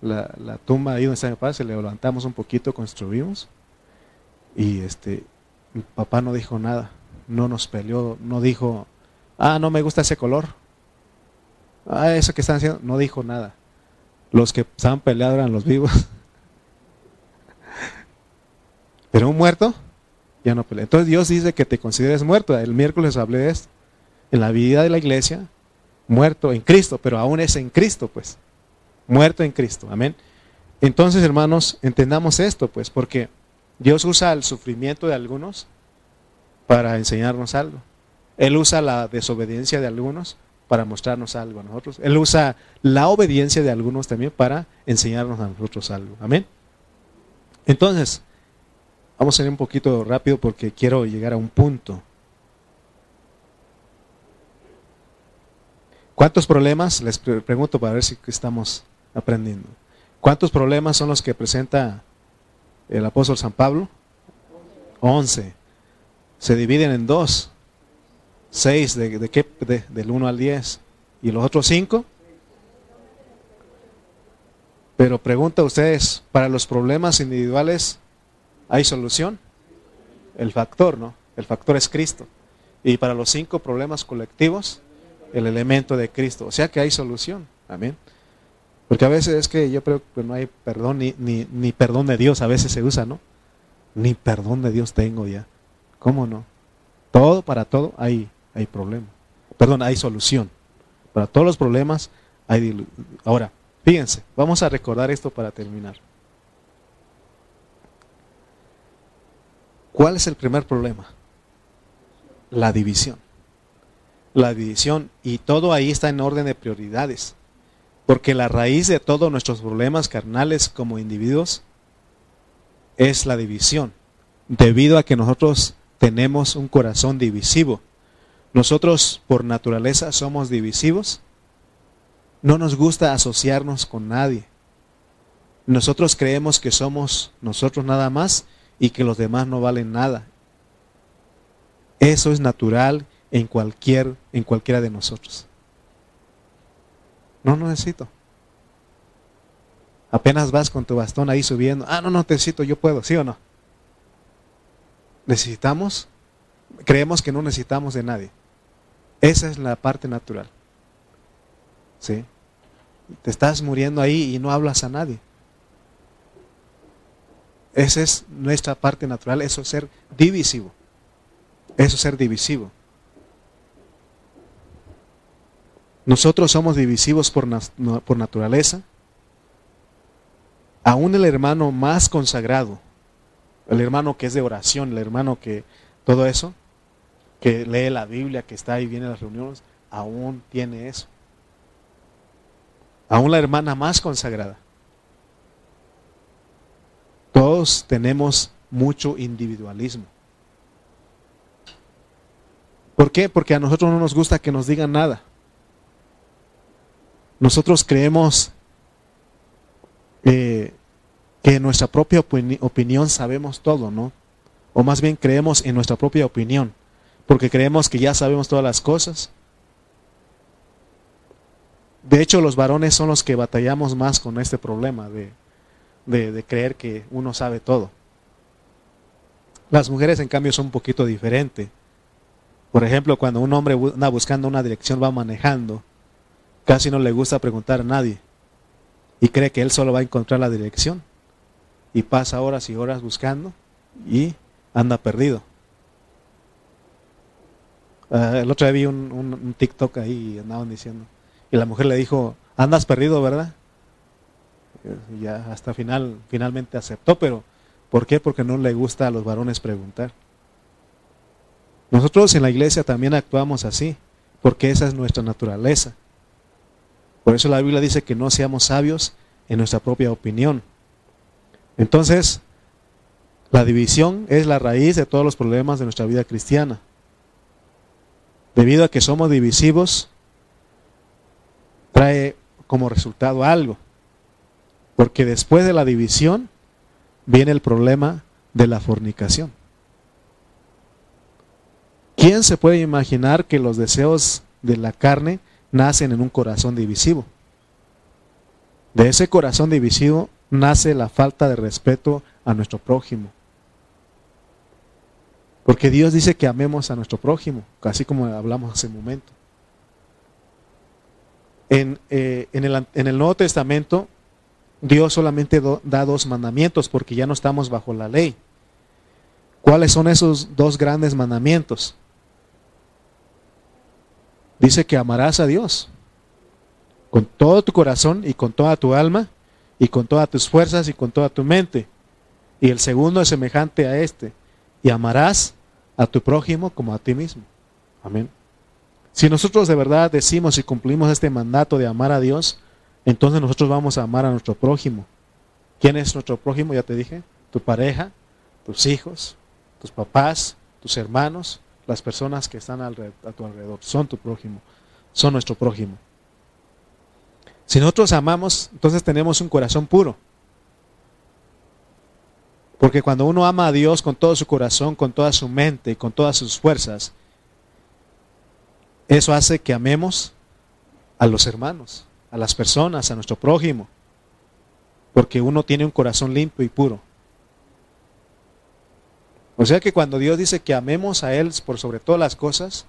[SPEAKER 1] La, la tumba ahí donde está mi padre, se le levantamos un poquito, construimos. Y este mi papá no dijo nada, no nos peleó, no dijo Ah, no me gusta ese color. Ah, eso que están haciendo. No dijo nada. Los que estaban peleados eran los vivos. Pero un muerto ya no pelea. Entonces Dios dice que te consideres muerto. El miércoles hablé de esto. En la vida de la iglesia, muerto en Cristo, pero aún es en Cristo, pues. Muerto en Cristo. Amén. Entonces, hermanos, entendamos esto, pues, porque Dios usa el sufrimiento de algunos para enseñarnos algo. Él usa la desobediencia de algunos para mostrarnos algo a nosotros. Él usa la obediencia de algunos también para enseñarnos a nosotros algo. Amén. Entonces, vamos a ir un poquito rápido porque quiero llegar a un punto. ¿Cuántos problemas? Les pregunto para ver si estamos aprendiendo. ¿Cuántos problemas son los que presenta el apóstol San Pablo? Once. Se dividen en dos. Seis, ¿de, qué? del 1 al 10. ¿Y los otros cinco? Pero pregunta ustedes, ¿para los problemas individuales hay solución? El factor, ¿no? El factor es Cristo. Y para los cinco problemas colectivos, el elemento de Cristo. O sea que hay solución. Amén. Porque a veces es que yo creo que no hay perdón, ni, ni, ni perdón de Dios, a veces se usa, ¿no? Ni perdón de Dios tengo ya. ¿Cómo no? Todo, para todo hay, hay problema. Perdón, hay solución. Para todos los problemas hay... Ahora, fíjense, vamos a recordar esto para terminar. ¿Cuál es el primer problema? La división. La división. Y todo ahí está en orden de prioridades. Porque la raíz de todos nuestros problemas carnales como individuos es la división. Debido a que nosotros tenemos un corazón divisivo. Nosotros por naturaleza somos divisivos. No nos gusta asociarnos con nadie. Nosotros creemos que somos nosotros nada más y que los demás no valen nada. Eso es natural en cualquier en cualquiera de nosotros. No, no necesito. Apenas vas con tu bastón ahí subiendo. Ah, no, no necesito, yo puedo, ¿sí o no? Necesitamos, creemos que no necesitamos de nadie. Esa es la parte natural. ¿Sí? Te estás muriendo ahí y no hablas a nadie. Esa es nuestra parte natural, eso es ser divisivo. Eso es ser divisivo. Nosotros somos divisivos por, por naturaleza. Aún el hermano más consagrado, el hermano que es de oración, el hermano que todo eso, que lee la Biblia, que está ahí, viene a las reuniones, aún tiene eso. Aún la hermana más consagrada. Todos tenemos mucho individualismo. ¿Por qué? Porque a nosotros no nos gusta que nos digan nada. Nosotros creemos eh, que en nuestra propia opinión sabemos todo, ¿no? O más bien creemos en nuestra propia opinión, porque creemos que ya sabemos todas las cosas. De hecho, los varones son los que batallamos más con este problema de, de creer que uno sabe todo. Las mujeres, en cambio, son un poquito diferentes. Por ejemplo, cuando un hombre anda buscando una dirección, va manejando, Casi no le gusta preguntar a nadie y cree que él solo va a encontrar la dirección y pasa horas y horas buscando y anda perdido. El otro día vi un, TikTok ahí y andaban diciendo y la mujer le dijo, andas perdido, ¿verdad? Y ya hasta final, finalmente aceptó, pero ¿por qué? Porque no le gusta a los varones preguntar. Nosotros en la iglesia también actuamos así, porque esa es nuestra naturaleza. Por eso la Biblia dice que no seamos sabios en nuestra propia opinión. Entonces, la división es la raíz de todos los problemas de nuestra vida cristiana. Debido a que somos divisivos, trae como resultado algo. Porque después de la división viene el problema de la fornicación. ¿Quién se puede imaginar que los deseos de la carne nacen en un corazón divisivo. De ese corazón divisivo nace la falta de respeto a nuestro prójimo. Porque Dios dice que amemos a nuestro prójimo, así como hablamos hace un momento. En, eh, el, Nuevo Testamento, Dios solamente da dos mandamientos porque ya no estamos bajo la ley. ¿Cuáles son esos dos grandes mandamientos? dice que amarás a Dios con todo tu corazón y con toda tu alma y con todas tus fuerzas y con toda tu mente. Y el segundo es semejante a este. Y amarás a tu prójimo como a ti mismo. Amén. Si nosotros de verdad decimos y cumplimos este mandato de amar a Dios, entonces nosotros vamos a amar a nuestro prójimo. ¿Quién es nuestro prójimo? Ya te dije. tu pareja, tus hijos, tus papás, tus hermanos, las personas que están a tu alrededor, son tu prójimo, son nuestro prójimo. Si nosotros amamos, entonces tenemos un corazón puro. Porque cuando uno ama a Dios con todo su corazón, con toda su mente, con todas sus fuerzas, eso hace que amemos a los hermanos, a las personas, a nuestro prójimo. Porque uno tiene un corazón limpio y puro. O sea que cuando Dios dice que amemos a Él por sobre todas las cosas,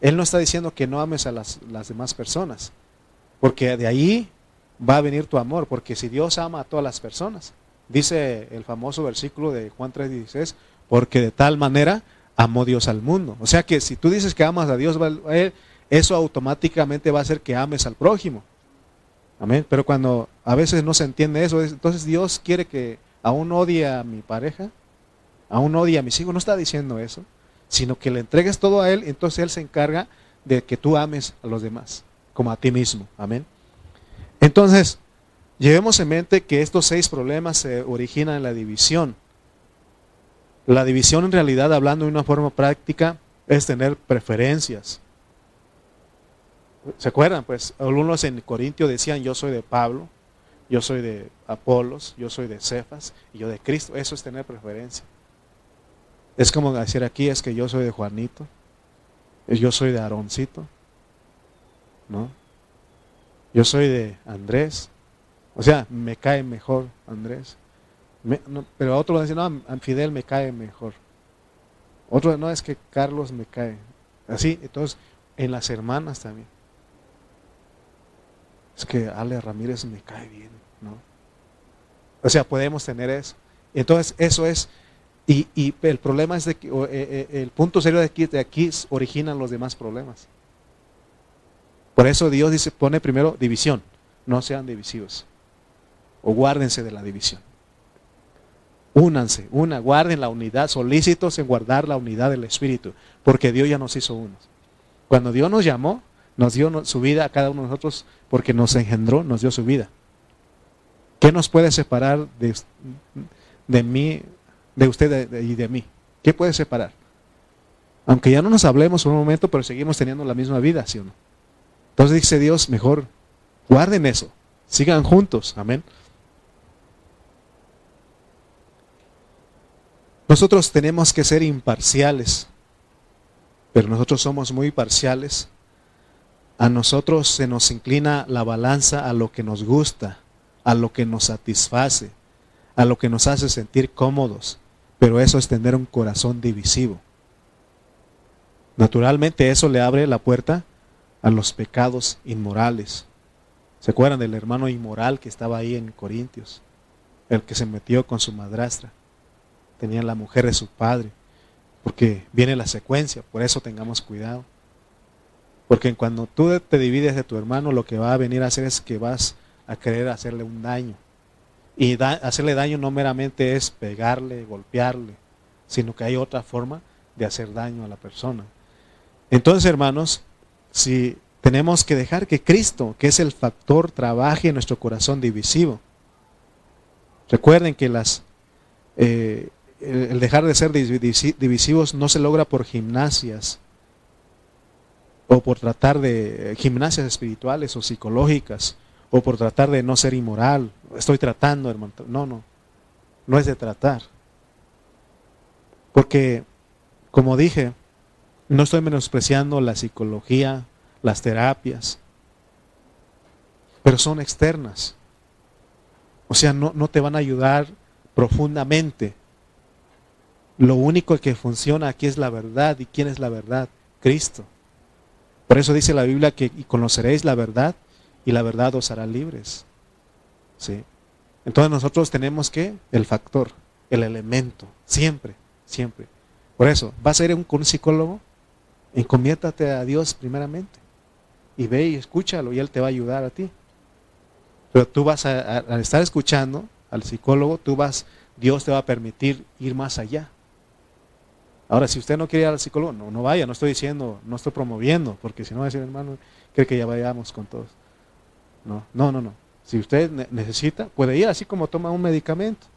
[SPEAKER 1] Él no está diciendo que no ames a las, las demás personas. Porque de ahí va a venir tu amor. Porque si Dios ama a todas las personas, dice el famoso versículo de Juan 3:16, porque de tal manera amó Dios al mundo. O sea que si tú dices que amas a Dios, eso automáticamente va a hacer que ames al prójimo. Amén. Pero cuando a veces no se entiende eso, entonces Dios quiere que aún odie a mi pareja, aún odie a mis hijos. No está diciendo eso, sino que le entregues todo a Él, entonces Él se encarga de que tú ames a los demás, como a ti mismo. Amén. Entonces, llevemos en mente que estos seis problemas se originan en la división. La división en realidad, hablando de una forma práctica, es tener preferencias. ¿Se acuerdan? Pues algunos en Corintio decían, yo soy de Pablo, yo soy de Apolos, yo soy de Cefas y yo de Cristo. Eso es tener preferencia. Es como decir aquí, es que yo soy de Juanito, yo soy de Aroncito, ¿no? Yo soy de Andrés. O sea, me cae mejor Andrés. pero a otro le dicen, no, a Fidel me cae mejor. Otro, no, es que Carlos me cae. Así, entonces, en las hermanas también. Es que Ale Ramírez me cae bien, ¿no? O sea, podemos tener eso. Entonces, eso es, y, el problema es de que, eh, eh, el punto serio de aquí, de aquí originan los demás problemas. Por eso Dios dice, pone primero división, no sean divisivos. O guárdense de la división. Únanse, una, guarden la unidad, solícitos en guardar la unidad del Espíritu, porque Dios ya nos hizo unos. Cuando Dios nos llamó, nos dio su vida a cada uno de nosotros porque nos engendró, nos dio su vida. ¿Qué nos puede separar de, de mí, de usted y de mí? ¿Qué puede separar? Aunque ya no nos hablemos un momento, pero seguimos teniendo la misma vida, ¿sí o no? Entonces dice Dios, mejor guarden eso, sigan juntos, amén. Nosotros tenemos que ser imparciales, pero nosotros somos muy parciales. A nosotros se nos inclina la balanza a lo que nos gusta, a lo que nos satisface, a lo que nos hace sentir cómodos, pero eso es tener un corazón divisivo. Naturalmente eso le abre la puerta a los pecados inmorales. ¿Se acuerdan del hermano inmoral que estaba ahí en Corintios? El que se metió con su madrastra tenía la mujer de su padre, porque viene la secuencia, por eso tengamos cuidado. Porque cuando tú te divides de tu hermano, lo que va a venir a hacer es que vas a querer hacerle un daño. Y hacerle daño no meramente es pegarle, golpearle, sino que hay otra forma de hacer daño a la persona. Entonces, hermanos, si tenemos que dejar que Cristo, que es el factor, trabaje en nuestro corazón divisivo. Recuerden que las, eh, el dejar de ser divisivos no se logra por gimnasias o por tratar de gimnasias espirituales o psicológicas o por tratar de no ser inmoral. Estoy tratando, hermano. No, no. No es de tratar. Porque, como dije, no estoy menospreciando la psicología, las terapias, pero son externas. O sea, no, no te van a ayudar profundamente lo único que funciona aquí es la verdad. ¿Y quién es la verdad? Cristo. Por eso dice la Biblia que conoceréis la verdad y la verdad os hará libres. ¿Sí? Entonces nosotros tenemos que el factor, el elemento, siempre, siempre. Por eso, vas a ir un, un psicólogo, encomiéntate a Dios primeramente. Y ve y escúchalo y Él te va a ayudar a ti. Pero tú vas a, a estar escuchando al psicólogo, tú vas, Dios te va a permitir ir más allá. Ahora, si usted no quiere ir al psicólogo, no, no vaya, no estoy diciendo, no estoy promoviendo, porque si no va a decir, hermano, cree que ya vayamos con todos. No, no, no, no. Si usted necesita, puede ir así como toma un medicamento.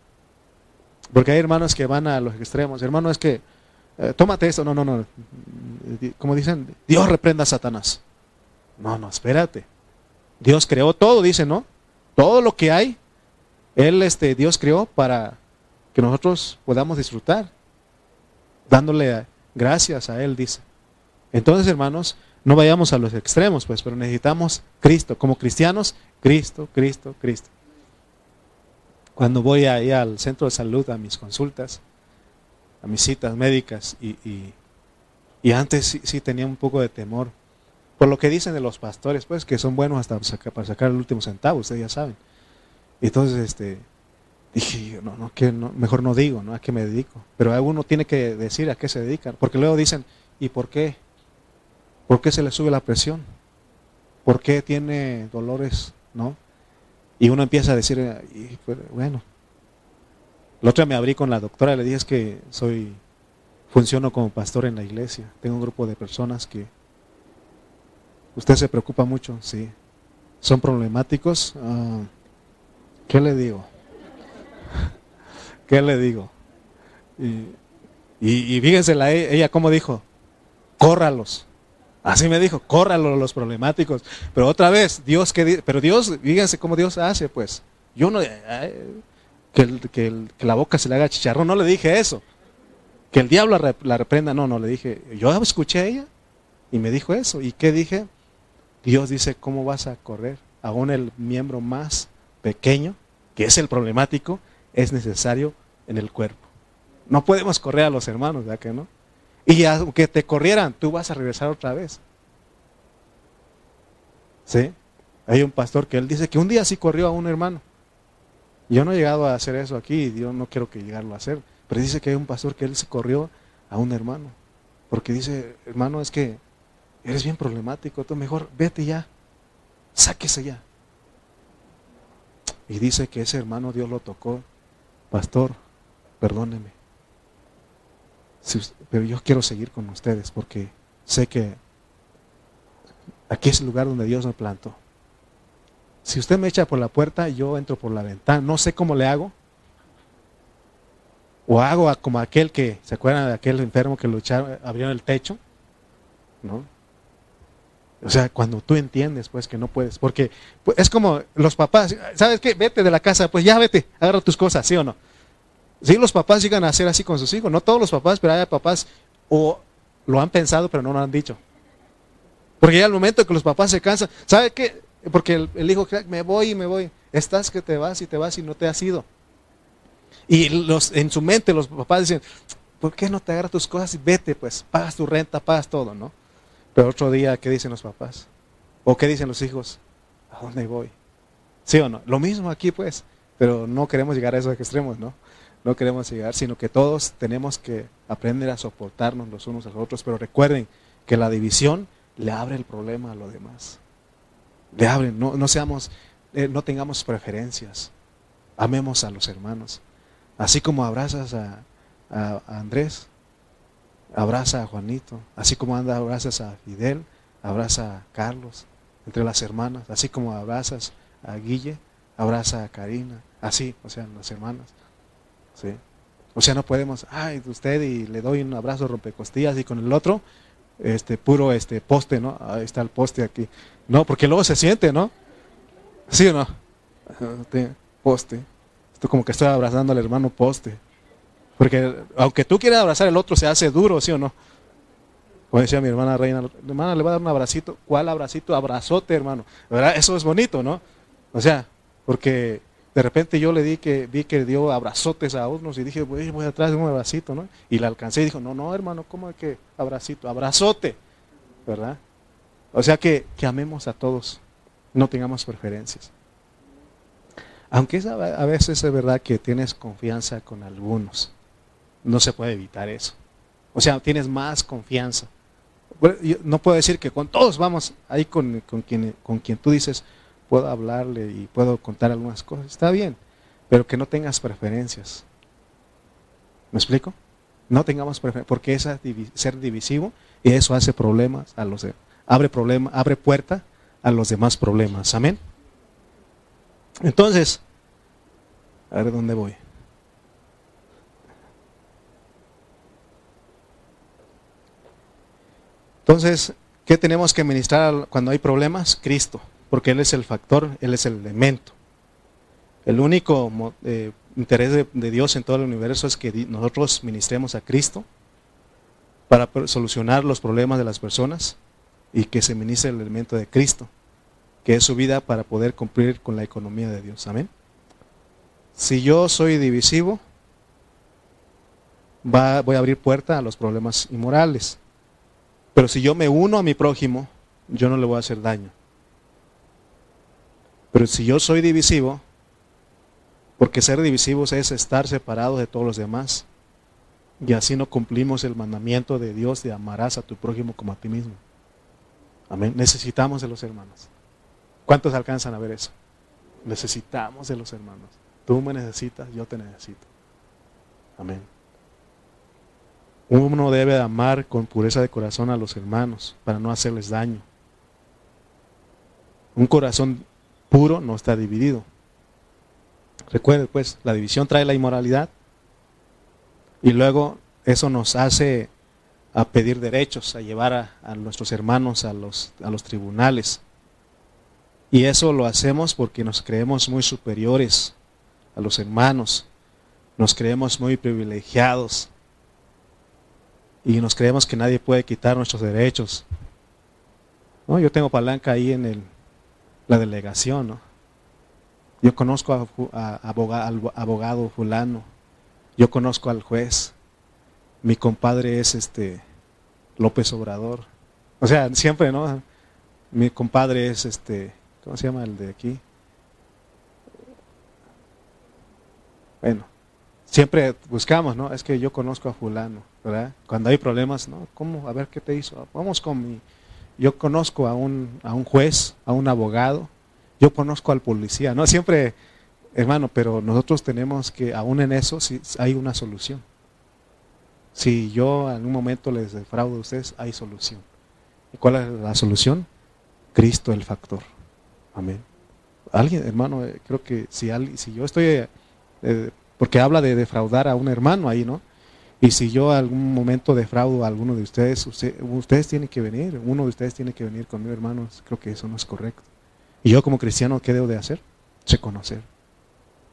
[SPEAKER 1] Porque hay hermanos que van a los extremos. Hermano, es que, eh, tómate esto. No, no, no. Como dicen, Dios reprenda a Satanás. No, no, espérate. Dios creó todo, dice, ¿no? Todo lo que hay, Él, este, Dios creó para que nosotros podamos disfrutar, dándole gracias a Él, dice. Entonces, hermanos, no vayamos a los extremos, pues, pero necesitamos Cristo. Como cristianos, Cristo, Cristo, Cristo. Cuando voy ahí al centro de salud a mis consultas, a mis citas médicas, y, y, antes sí, tenía un poco de temor, por lo que dicen de los pastores, pues, que son buenos hasta para sacar el último centavo, ustedes ya saben. Entonces, este, dije, no, no, que no, mejor no digo, ¿no? ¿A qué me dedico? Pero uno tiene que decir a qué se dedica, porque luego dicen, ¿y por qué? ¿Por qué se le sube la presión? ¿Por qué tiene dolores, no? Y uno empieza a decir, pues, bueno, la otra me abrí con la doctora, le dije es que soy, funciono como pastor en la iglesia, tengo un grupo de personas que, usted se preocupa mucho, sí, son problemáticos, ah, ¿qué le digo? ¿Qué le digo? Y, y, fíjense, la, ella como dijo, córralos. Así me dijo, córralo los problemáticos. Pero otra vez, Dios que pero Dios, fíjense cómo Dios hace, pues. Yo no que, que, la boca se le haga chicharrón, no le dije eso. Que el diablo la reprenda, no, no le dije. Yo escuché a ella y me dijo eso. ¿Y qué dije? Dios dice, ¿cómo vas a correr? Aún el miembro más pequeño, que es el problemático, es necesario en el cuerpo. No podemos correr a los hermanos, ¿verdad que no? Y aunque te corrieran, tú vas a regresar otra vez. ¿Sí? Hay un pastor que él dice que un día sí corrió a un hermano. Yo no he llegado a hacer eso aquí, yo no quiero que llegarlo a hacer. Pero dice que hay un pastor que él se corrió a un hermano. Porque dice, hermano, es que eres bien problemático, tú mejor vete ya, sáquese ya. Y dice que ese hermano Dios lo tocó, pastor, perdóneme pero yo quiero seguir con ustedes porque sé que aquí es el lugar donde Dios me plantó. Si usted me echa por la puerta, yo entro por la ventana. No sé cómo le hago. O hago como aquel que, ¿se acuerdan de aquel enfermo que lo echaron, abrieron el techo? ¿No? O sea, cuando tú entiendes, pues, que no puedes. Porque pues, es como los papás, ¿sabes qué? Vete de la casa, pues ya vete, agarra tus cosas, ¿sí o no? Sí, los papás llegan a hacer así con sus hijos. No todos los papás, pero hay papás o lo han pensado, pero no lo han dicho. Porque ya al momento que los papás se cansan, ¿sabe qué? Porque el, hijo hijo, me voy y me voy. Estás que te vas y te vas y no te has ido. Y los, en su mente los papás dicen, ¿por qué no te agarras tus cosas y vete? Pues pagas tu renta, pagas todo, ¿no? Pero otro día, ¿qué dicen los papás? ¿O qué dicen los hijos? ¿A dónde voy? ¿Sí o no? Lo mismo aquí, pues. Pero no queremos llegar a esos extremos, ¿no? no queremos llegar, sino que todos tenemos que aprender a soportarnos los unos a los otros, pero recuerden que la división le abre el problema a los demás. Le abre, no, no seamos, eh, no tengamos preferencias. Amemos a los hermanos. Así como abrazas a, Andrés, abraza a Juanito. Así como anda, abrazas a Fidel, abraza a Carlos, entre las hermanas. Así como abrazas a Guille, abraza a Karina. Así, o sea, las hermanas. O sea, no podemos, ay, usted y le doy un abrazo rompecostillas y con el otro, este, puro este poste, ¿no? Ahí está el poste aquí. No, porque luego se siente, ¿no? ¿Sí o no? Poste. Esto como que estoy abrazando al hermano poste. Porque aunque tú quieras abrazar el otro, se hace duro, ¿sí o no? Como decía mi hermana Reina, hermana, le va a dar un abracito. ¿Cuál abracito? Abrazote, hermano. Eso es bonito, ¿no? O sea, porque de repente yo le di que, vi que dio abrazotes a unos y dije, voy, voy atrás de un abracito, ¿no? Y la alcancé y dijo, no, no, hermano, ¿cómo es que abracito? Abrazote, ¿verdad? O sea que, amemos a todos, no tengamos preferencias. Aunque es a, veces es verdad que tienes confianza con algunos, no se puede evitar eso. O sea, tienes más confianza. no puedo decir que con todos vamos ahí con, con, quien, con quien tú dices, puedo hablarle y puedo contar algunas cosas, está bien, pero que no tengas preferencias. ¿Me explico? No tengamos preferencias, porque es ser divisivo y eso hace problemas a los abre problema, abre puerta a los demás problemas. Amén. Entonces, a ver dónde voy. Entonces, ¿qué tenemos que ministrar cuando hay problemas? Cristo, porque Él es el factor, Él es el elemento. El único eh, interés de, Dios en todo el universo es que nosotros ministremos a Cristo para solucionar los problemas de las personas y que se ministre el elemento de Cristo, que es su vida para poder cumplir con la economía de Dios. Amén. Si yo soy divisivo, voy a abrir puerta a los problemas inmorales. Pero si yo me uno a mi prójimo, yo no le voy a hacer daño. Pero si yo soy divisivo, porque ser divisivos es estar separados de todos los demás, y así no cumplimos el mandamiento de Dios de amarás a tu prójimo como a ti mismo. Amén. Necesitamos de los hermanos. ¿Cuántos alcanzan a ver eso? Necesitamos de los hermanos. Tú me necesitas, yo te necesito. Amén. Uno debe amar con pureza de corazón a los hermanos para no hacerles daño. Un corazón puro no está dividido. Recuerde pues, la división trae la inmoralidad y luego eso nos hace a pedir derechos, a llevar a, nuestros hermanos a los, a los tribunales. Y eso lo hacemos porque nos creemos muy superiores a los hermanos, nos creemos muy privilegiados y nos creemos que nadie puede quitar nuestros derechos. ¿No? Yo tengo palanca ahí en el, la delegación. ¿no? Yo conozco a, al abogado fulano yo conozco al juez. Mi compadre es este López Obrador. O sea, siempre, ¿no? Mi compadre es este, ¿cómo se llama el de aquí? Bueno, siempre buscamos, ¿no? Es que yo conozco a fulano, ¿verdad? Cuando hay problemas, ¿no? ¿Cómo? A ver qué te hizo. Vamos con mi... Yo conozco a un, a un juez, a un abogado, yo conozco al policía, ¿no? Siempre Hermano, pero nosotros tenemos que, aún en eso, si hay una solución. Si yo en un momento les defraudo a ustedes, hay solución. ¿Y cuál es la solución? Cristo el factor. Amén. Alguien, hermano, eh, creo que si, si yo estoy, eh, porque habla de defraudar a un hermano ahí, ¿no? Y si yo algún momento defraudo a alguno de ustedes, ustedes tienen que venir, uno de ustedes tiene que venir conmigo, hermanos. Creo que eso no es correcto. Y yo como cristiano, ¿qué debo de hacer? Reconocer.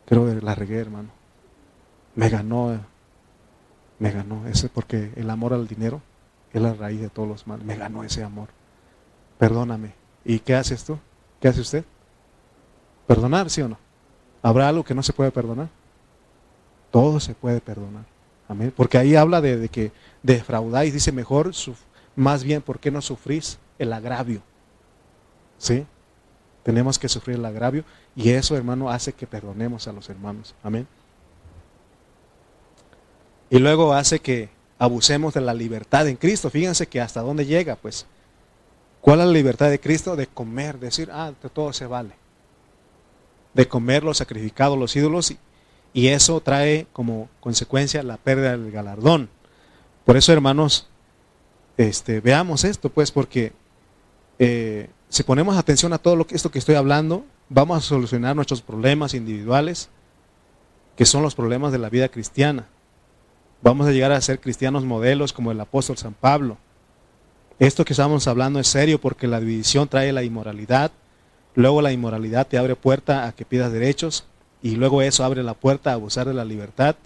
[SPEAKER 1] Creo que la regué, hermano. Me ganó, me ganó ese, porque el amor al dinero es la raíz de todos los males. Me ganó ese amor. Perdóname. ¿Y qué haces tú? ¿Qué hace usted? ¿Perdonar, sí o no? ¿Habrá algo que no se puede perdonar? Todo se puede perdonar. Amén. Porque ahí habla de, que defraudáis, dice mejor, más bien, ¿por qué no sufrís el agravio? ¿Sí? Tenemos que sufrir el agravio y eso, hermano, hace que perdonemos a los hermanos. Amén. Y luego hace que abusemos de la libertad en Cristo. Fíjense que hasta dónde llega, pues. ¿Cuál es la libertad de Cristo? De comer, decir, ah, todo se vale. De comer los sacrificados, los ídolos, eso trae como consecuencia la pérdida del galardón. Por eso, hermanos, este, veamos esto, pues, porque eh, si ponemos atención a todo lo que, esto que estoy hablando, vamos a solucionar nuestros problemas individuales, que son los problemas de la vida cristiana. Vamos a llegar a ser cristianos modelos como el apóstol San Pablo. Esto que estamos hablando es serio porque la división trae la inmoralidad, luego la inmoralidad te abre puerta a que pidas derechos y luego eso abre la puerta a abusar de la libertad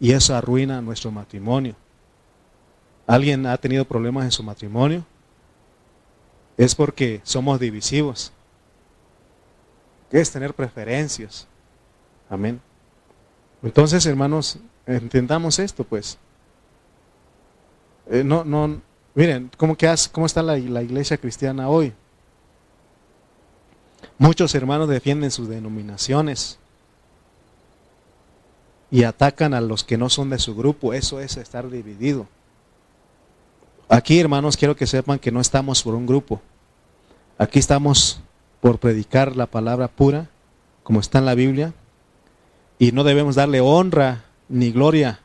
[SPEAKER 1] y eso arruina nuestro matrimonio. ¿Alguien ha tenido problemas en su matrimonio? Es porque somos divisivos es tener preferencias. Amén. Entonces, hermanos, entendamos esto, pues. Eh, no, no, miren, ¿cómo, que ¿cómo está la, la iglesia cristiana hoy? Muchos hermanos defienden sus denominaciones y atacan a los que no son de su grupo. Eso es estar dividido. Aquí, hermanos, quiero que sepan que no estamos por un grupo. Aquí estamos por predicar la palabra pura, como está en la Biblia, y no debemos darle honra ni gloria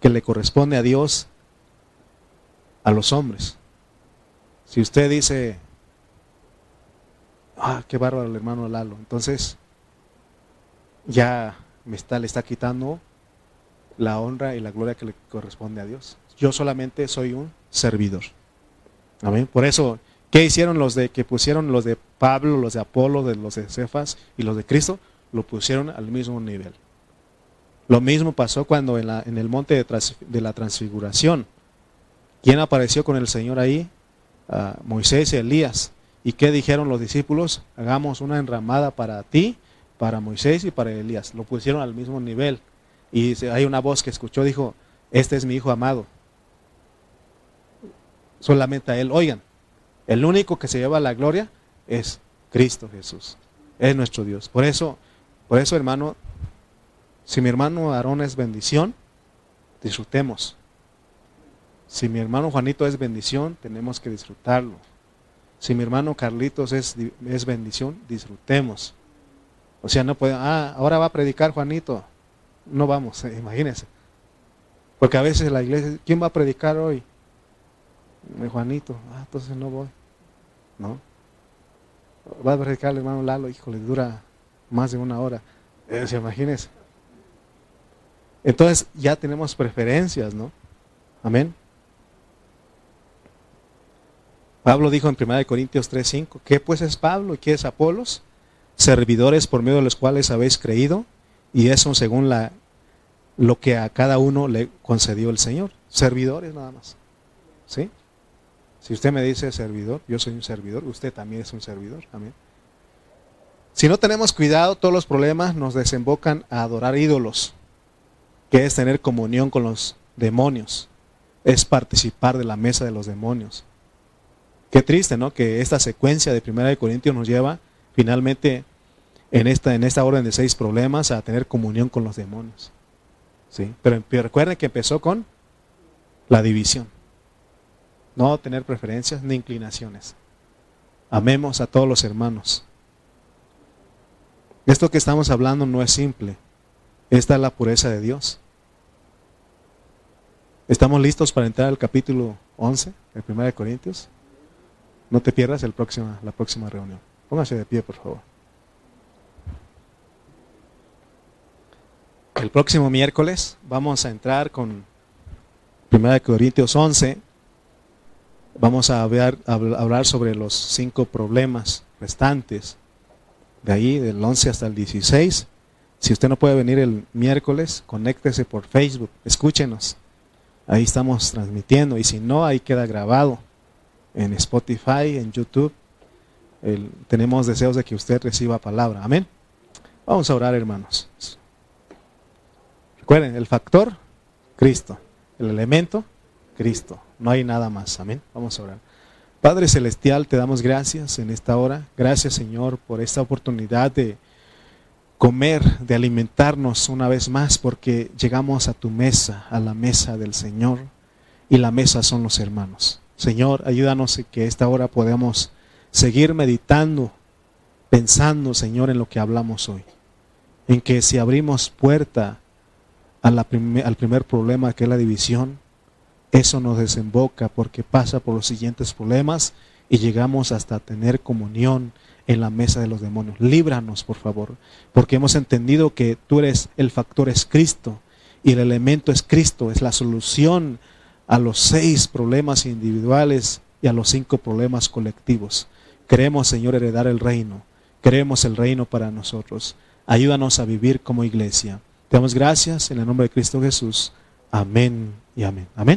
[SPEAKER 1] que le corresponde a Dios a los hombres. Si usted dice, ah, qué bárbaro el hermano Lalo, entonces ya me está, le está quitando la honra y la gloria que le corresponde a Dios. Yo solamente soy un servidor. Amén. Por eso, ¿qué hicieron los de que pusieron los de Pablo, los de Apolo, de los de Cefas y los de Cristo? Lo pusieron al mismo nivel. Lo mismo pasó cuando en, la, en el monte de, de, la transfiguración, ¿quién apareció con el Señor ahí? Moisés y Elías. ¿Y qué dijeron los discípulos? Hagamos una enramada para ti, para Moisés y para Elías. Lo pusieron al mismo nivel. Y hay una voz que escuchó, dijo, este es mi hijo amado. Solamente a él. Oigan, el único que se lleva la gloria es Cristo Jesús. Es nuestro Dios. Por eso, por eso, hermano, si mi hermano Aarón es bendición, disfrutemos. Si mi hermano Juanito es bendición, tenemos que disfrutarlo. Si mi hermano Carlitos es, es bendición, disfrutemos. O sea, no puede, ah, ahora va a predicar Juanito. No vamos, eh, imagínense. Porque a veces la iglesia, ¿quién va a predicar hoy? Juanito, ah, entonces no voy. ¿No? Va a predicar el hermano Lalo, híjole, dura más de una hora. Eh, imagínense. Entonces ya tenemos preferencias, ¿no? Amén. Pablo dijo en 1 Corintios 3:5, ¿qué pues es Pablo y qué es Apolos? Servidores por medio de los cuales habéis creído, y eso según la, lo que a cada uno le concedió el Señor. Servidores nada más. ¿Sí? Si usted me dice servidor, yo soy un servidor, usted también es un servidor. Amén. Si no tenemos cuidado, todos los problemas nos desembocan a adorar ídolos, que es tener comunión con los demonios, es participar de la mesa de los demonios. Qué triste, ¿no? Que esta secuencia de Primera de Corintios nos lleva finalmente en esta, en esta orden de seis problemas a tener comunión con los demonios. ¿Sí? Pero, recuerden que empezó con la división. No tener preferencias ni inclinaciones. Amemos a todos los hermanos. Esto que estamos hablando no es simple. Esta es la pureza de Dios. ¿Estamos listos para entrar al capítulo 11 de 1 Corintios? No te pierdas el la próxima reunión. Póngase de pie, por favor. El próximo miércoles vamos a entrar con 1 Corintios 11. Vamos a hablar, sobre los cinco problemas restantes. De ahí, del 11 hasta el 16. Si usted no puede venir el miércoles, conéctese por Facebook, escúchenos. Ahí estamos transmitiendo y si no, ahí queda grabado en Spotify, en YouTube. tenemos deseos de que usted reciba palabra. Amén. Vamos a orar, hermanos. Recuerden, el factor, Cristo. El elemento, Cristo. No hay nada más. Amén. Vamos a orar. Padre Celestial, te damos gracias en esta hora. Gracias, Señor, por esta oportunidad de comer, de alimentarnos una vez más, porque llegamos a tu mesa, a la mesa del Señor, y la mesa son los hermanos. Señor, ayúdanos que esta hora podamos seguir meditando, pensando, Señor, en lo que hablamos hoy. En que si abrimos puerta al primer problema, que es la división, eso nos desemboca porque pasa por los siguientes problemas y llegamos hasta tener comunión en la mesa de los demonios. Líbranos, por favor, porque hemos entendido que tú eres el factor es Cristo y el elemento es Cristo, es la solución a los seis problemas individuales y a los cinco problemas colectivos. Queremos, Señor, heredar el reino. Queremos el reino para nosotros. Ayúdanos a vivir como iglesia. Te damos gracias en el nombre de Cristo Jesús. Amén y amén. Amén.